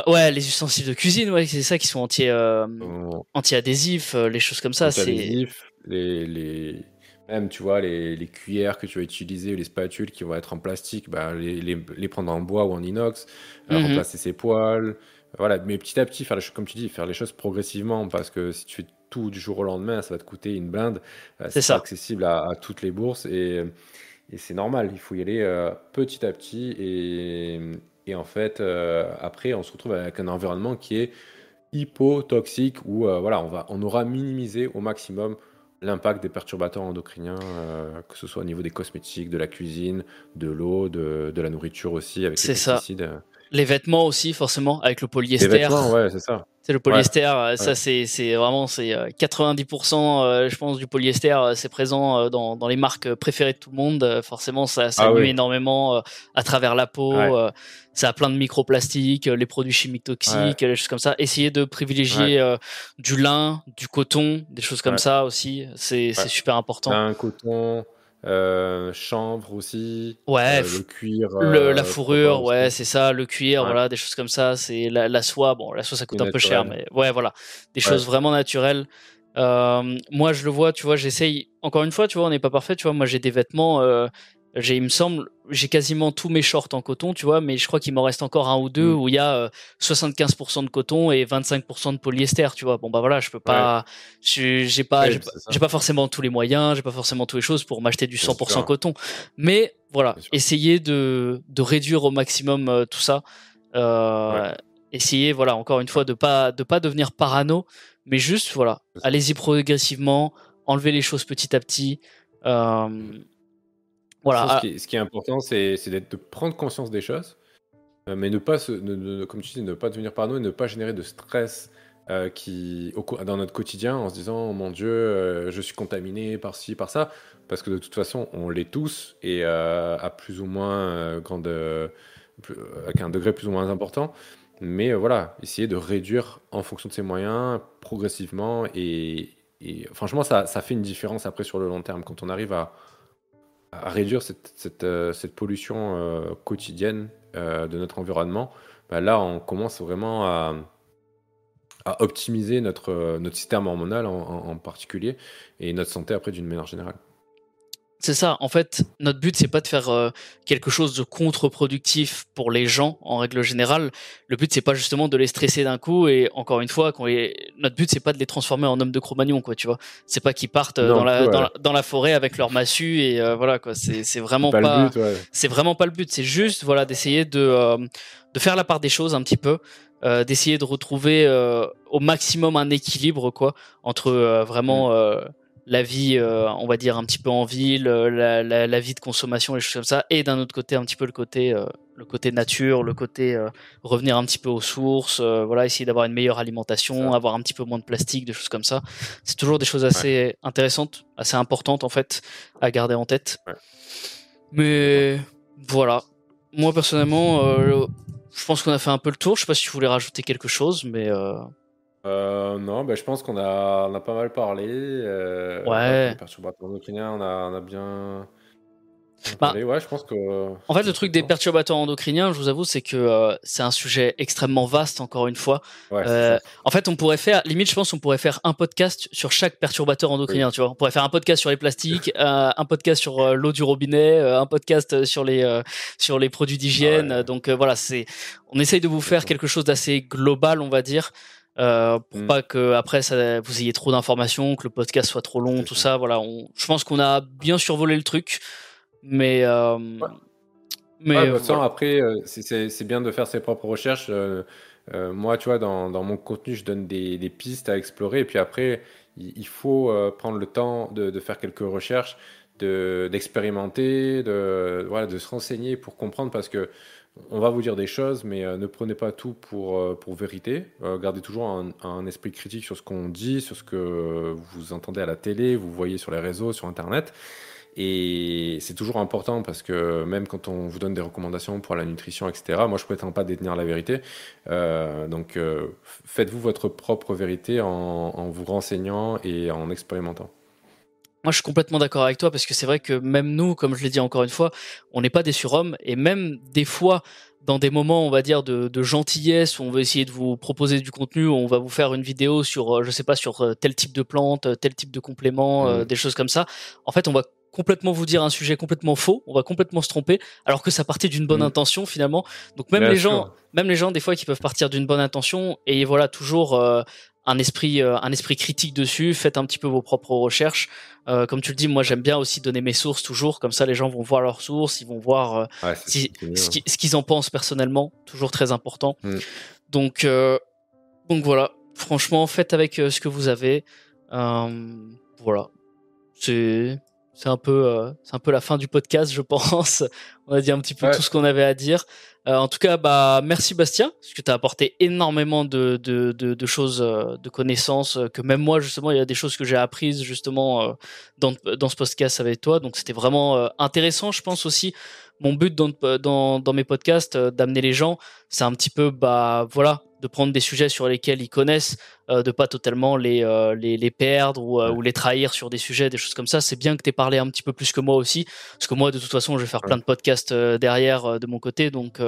Ouais, les ustensiles de cuisine, ouais, c'est ça qui sont anti oh. anti adhésifs, les choses comme ça. C'est les, les même, tu vois, les, les, cuillères que tu vas utiliser, les spatules qui vont être en plastique, bah, les, les, les prendre en bois ou en inox, euh, mhm. remplacer ses poils. Voilà, mais petit à petit, faire les choses, comme tu dis, faire les choses progressivement, parce que si tu fais tout du jour au lendemain, ça va te coûter une blinde. Euh, c'est pas accessible à, à, toutes les bourses et, et c'est normal. Il faut y aller euh, petit à petit et, Et en fait, après, on se retrouve avec un environnement qui est hypotoxique où voilà, on, va, on aura minimisé au maximum l'impact des perturbateurs endocriniens, que ce soit au niveau des cosmétiques, de la cuisine, de l'eau, de, de, la nourriture aussi, avec les pesticides. Les vêtements aussi, forcément, avec le polyester. Les vêtements, ouais, c'est ça. C'est le polyester, euh, ça c'est c'est vraiment c'est 90% euh, euh, je pense du polyester c'est présent dans, dans les marques préférées de tout le monde. Forcément ça ça ah nuit énormément à travers la peau. Ça a plein de microplastiques, les produits chimiques toxiques, les choses comme ça. Essayez de privilégier du lin, du coton, des choses comme ça aussi. C'est c'est super important. Un coton, euh, chanvre aussi. Ouais. Euh, le cuir. la euh, fourrure, ouais, c'est ça. Le cuir, voilà, des choses comme ça. C'est la, soie. Bon, la soie, ça coûte un peu cher, mais ouais, voilà. Des choses vraiment naturelles. moi, je le vois, tu vois, j'essaye. Encore une fois, tu vois, on n'est pas parfait. Tu vois, moi, j'ai des vêtements j'ai, il me semble, j'ai quasiment tous mes shorts en coton, tu vois, mais je crois qu'il m'en reste encore un ou deux mm. où il y a 75% euh, de coton et 25% de polyester, tu vois. Bon bah voilà, je peux pas, j'ai pas, j'ai pas, forcément tous les moyens, j'ai pas forcément toutes les choses pour m'acheter du 100% coton, mais voilà, essayer de, de réduire au maximum euh, tout ça. Euh, Essayer, voilà, encore une fois, de pas de pas devenir parano, mais juste voilà, allez-y progressivement, enlevez les choses petit à petit. Euh, voilà. Ce, qui est, important, c'est de prendre conscience des choses, euh, mais ne pas, se, comme tu dis, ne pas devenir parano et ne pas générer de stress euh, qui, dans notre quotidien en se disant oh mon Dieu, euh, je suis contaminé par ci, par ça, parce que de toute façon, on l'est tous et à plus ou moins grande, avec un degré plus ou moins important. Mais voilà, essayer de réduire en fonction de ses moyens progressivement et, et franchement, ça, ça fait une différence après sur le long terme quand on arrive à à réduire cette, cette, euh, pollution euh, quotidienne euh, de notre environnement, bah là, on commence vraiment à, à optimiser notre, notre système hormonal en, en, particulier et notre santé après d'une manière générale. C'est ça. En fait, notre but c'est pas de faire euh, quelque chose de contre-productif pour les gens en règle générale. Le but c'est pas justement de les stresser d'un coup et encore une fois, quand notre but c'est pas de les transformer en hommes de Cro-Magnon quoi, tu vois. C'est pas qu'ils partent euh, dans, la, dans, la, forêt avec leur massue et euh, voilà quoi. C'est vraiment pas, c'est vraiment pas le but. C'est juste voilà d'essayer de de faire la part des choses un petit peu. d'essayer de retrouver au maximum un équilibre quoi entre vraiment mm la vie, euh, on va dire un petit peu en ville, euh, la, vie de consommation, les choses comme ça, et d'un autre côté un petit peu le côté, euh, le côté nature, le côté revenir un petit peu aux sources, voilà, essayer d'avoir une meilleure alimentation, avoir un petit peu moins de plastique, des choses comme ça. C'est toujours des choses assez intéressantes, assez importantes en fait à garder en tête. Mais voilà, moi personnellement, je pense qu'on a fait un peu le tour. Je sais pas si tu voulais rajouter quelque chose, mais euh, non, bah, je pense qu'on a, on a pas mal parlé. Euh, ouais. Les perturbateurs endocriniens, on a, on a bien. Bah, ouais, je pense que. En fait, le truc des perturbateurs endocriniens, je vous avoue, c'est que euh, c'est un sujet extrêmement vaste, encore une fois. Ouais, en fait, on pourrait faire, limite, je pense, on pourrait faire un podcast sur chaque perturbateur endocrinien, tu vois. On pourrait faire un podcast sur les plastiques, un podcast sur l'eau du robinet, un podcast sur les sur les produits d'hygiène. Donc voilà, c'est, on essaye de vous faire quelque chose d'assez global, on va dire. Euh, pour mm. pas que après ça, vous ayez trop d'informations, que le podcast soit trop long, tout ça. Voilà, on, je pense qu'on a bien survolé le truc, mais euh, mais bah, après euh, c'est bien de faire ses propres recherches. Euh, moi, tu vois, dans, dans, mon contenu, je donne des, des, pistes à explorer, et puis après, il, faut prendre le temps de, de faire quelques recherches, d'expérimenter, de, voilà, de se renseigner pour comprendre, parce que on va vous dire des choses, mais euh, ne prenez pas tout pour, euh, pour vérité. Euh, gardez toujours un, esprit critique sur ce qu'on dit, sur ce que vous entendez à la télé, vous voyez sur les réseaux, sur Internet. Et c'est toujours important parce que même quand on vous donne des recommandations pour la nutrition, etc., moi je prétends pas détenir la vérité. donc faites-vous votre propre vérité en vous renseignant et en expérimentant. Moi, je suis complètement d'accord avec toi parce que c'est vrai que même nous, comme je l'ai dit encore une fois, on n'est pas des surhommes et même des fois, dans des moments, on va dire de, de, gentillesse, où on veut essayer de vous proposer du contenu, on va vous faire une vidéo sur, euh, je sais pas, sur euh, tel type de plante, euh, tel type de complément, mmh. des choses comme ça. En fait, on va complètement vous dire un sujet complètement faux, on va complètement se tromper, alors que ça partait d'une bonne mmh. intention finalement. Donc même les gens, même les gens des fois qui peuvent partir d'une bonne intention et voilà toujours un esprit, un esprit critique dessus. Faites un petit peu vos propres recherches. comme tu le dis, moi j'aime bien aussi donner mes sources toujours. Comme ça, les gens vont voir leurs sources, ils vont voir ce qu'ils en pensent personnellement. Toujours très important. Mm. Donc, donc voilà. Franchement, faites avec ce que vous avez. voilà. C'est c'est un peu euh, c'est un peu la fin du podcast je pense. On a dit un petit peu tout ce qu'on avait à dire. Euh, en tout cas bah merci Bastien parce que tu as apporté énormément de, de, de, choses euh, de connaissances que même moi justement il y a des choses que j'ai apprises justement dans, dans ce podcast avec toi. Donc c'était vraiment intéressant je pense aussi. Mon but dans, dans, dans mes podcasts d'amener les gens c'est un petit peu bah voilà de prendre des sujets sur lesquels ils connaissent, euh, de pas totalement les, euh, les, les, perdre ou, euh, ou, les trahir sur des sujets, des choses comme ça. C'est bien que tu aies parlé un petit peu plus que moi aussi, parce que moi, de toute façon, je vais faire plein de podcasts derrière de mon côté. Donc,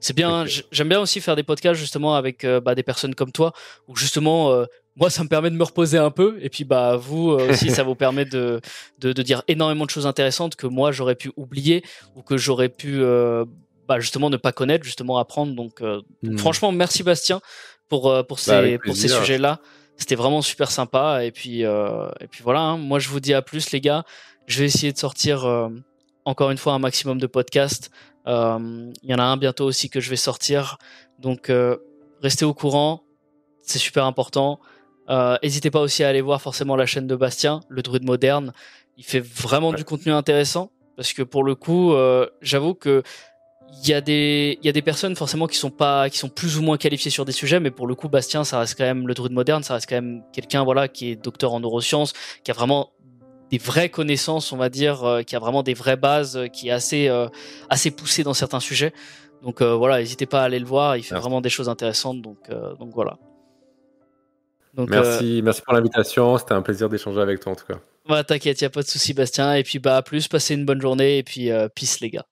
c'est bien. J'aime bien aussi faire des podcasts justement avec bah, des personnes comme toi, où justement, moi, ça me permet de me reposer un peu. Et puis, bah, vous aussi, ça vous permet de, de, de, dire énormément de choses intéressantes que moi, j'aurais pu oublier ou que j'aurais pu bah, justement ne pas connaître, justement apprendre. Donc, euh, hmm. franchement, merci Bastien pour euh, pour bah, ces pour ces sujets-là. C'était vraiment super sympa. Et puis euh, et puis voilà. Hein. Moi, je vous dis à plus, les gars. Je vais essayer de sortir encore une fois un maximum de podcasts. Il y en a un bientôt aussi que je vais sortir. Donc, restez au courant. C'est super important. N'hésitez pas aussi à aller voir forcément la chaîne de Bastien, le druide moderne. Il fait vraiment du contenu intéressant parce que pour le coup, j'avoue que il y a des il y a des personnes forcément qui sont pas qui sont plus ou moins qualifiées sur des sujets mais pour le coup Bastien ça reste quand même le druide moderne ça reste quand même quelqu'un voilà qui est docteur en neurosciences qui a vraiment des vraies connaissances on va dire euh, qui a vraiment des vraies bases euh, qui est assez euh, assez poussé dans certains sujets. Donc voilà n'hésitez pas à aller le voir il fait vraiment des choses intéressantes donc donc voilà. Donc, merci merci pour l'invitation c'était un plaisir d'échanger avec toi en tout cas. Bah, t'inquiète y a pas de souci Bastien et puis bah à plus passez une bonne journée et puis peace les gars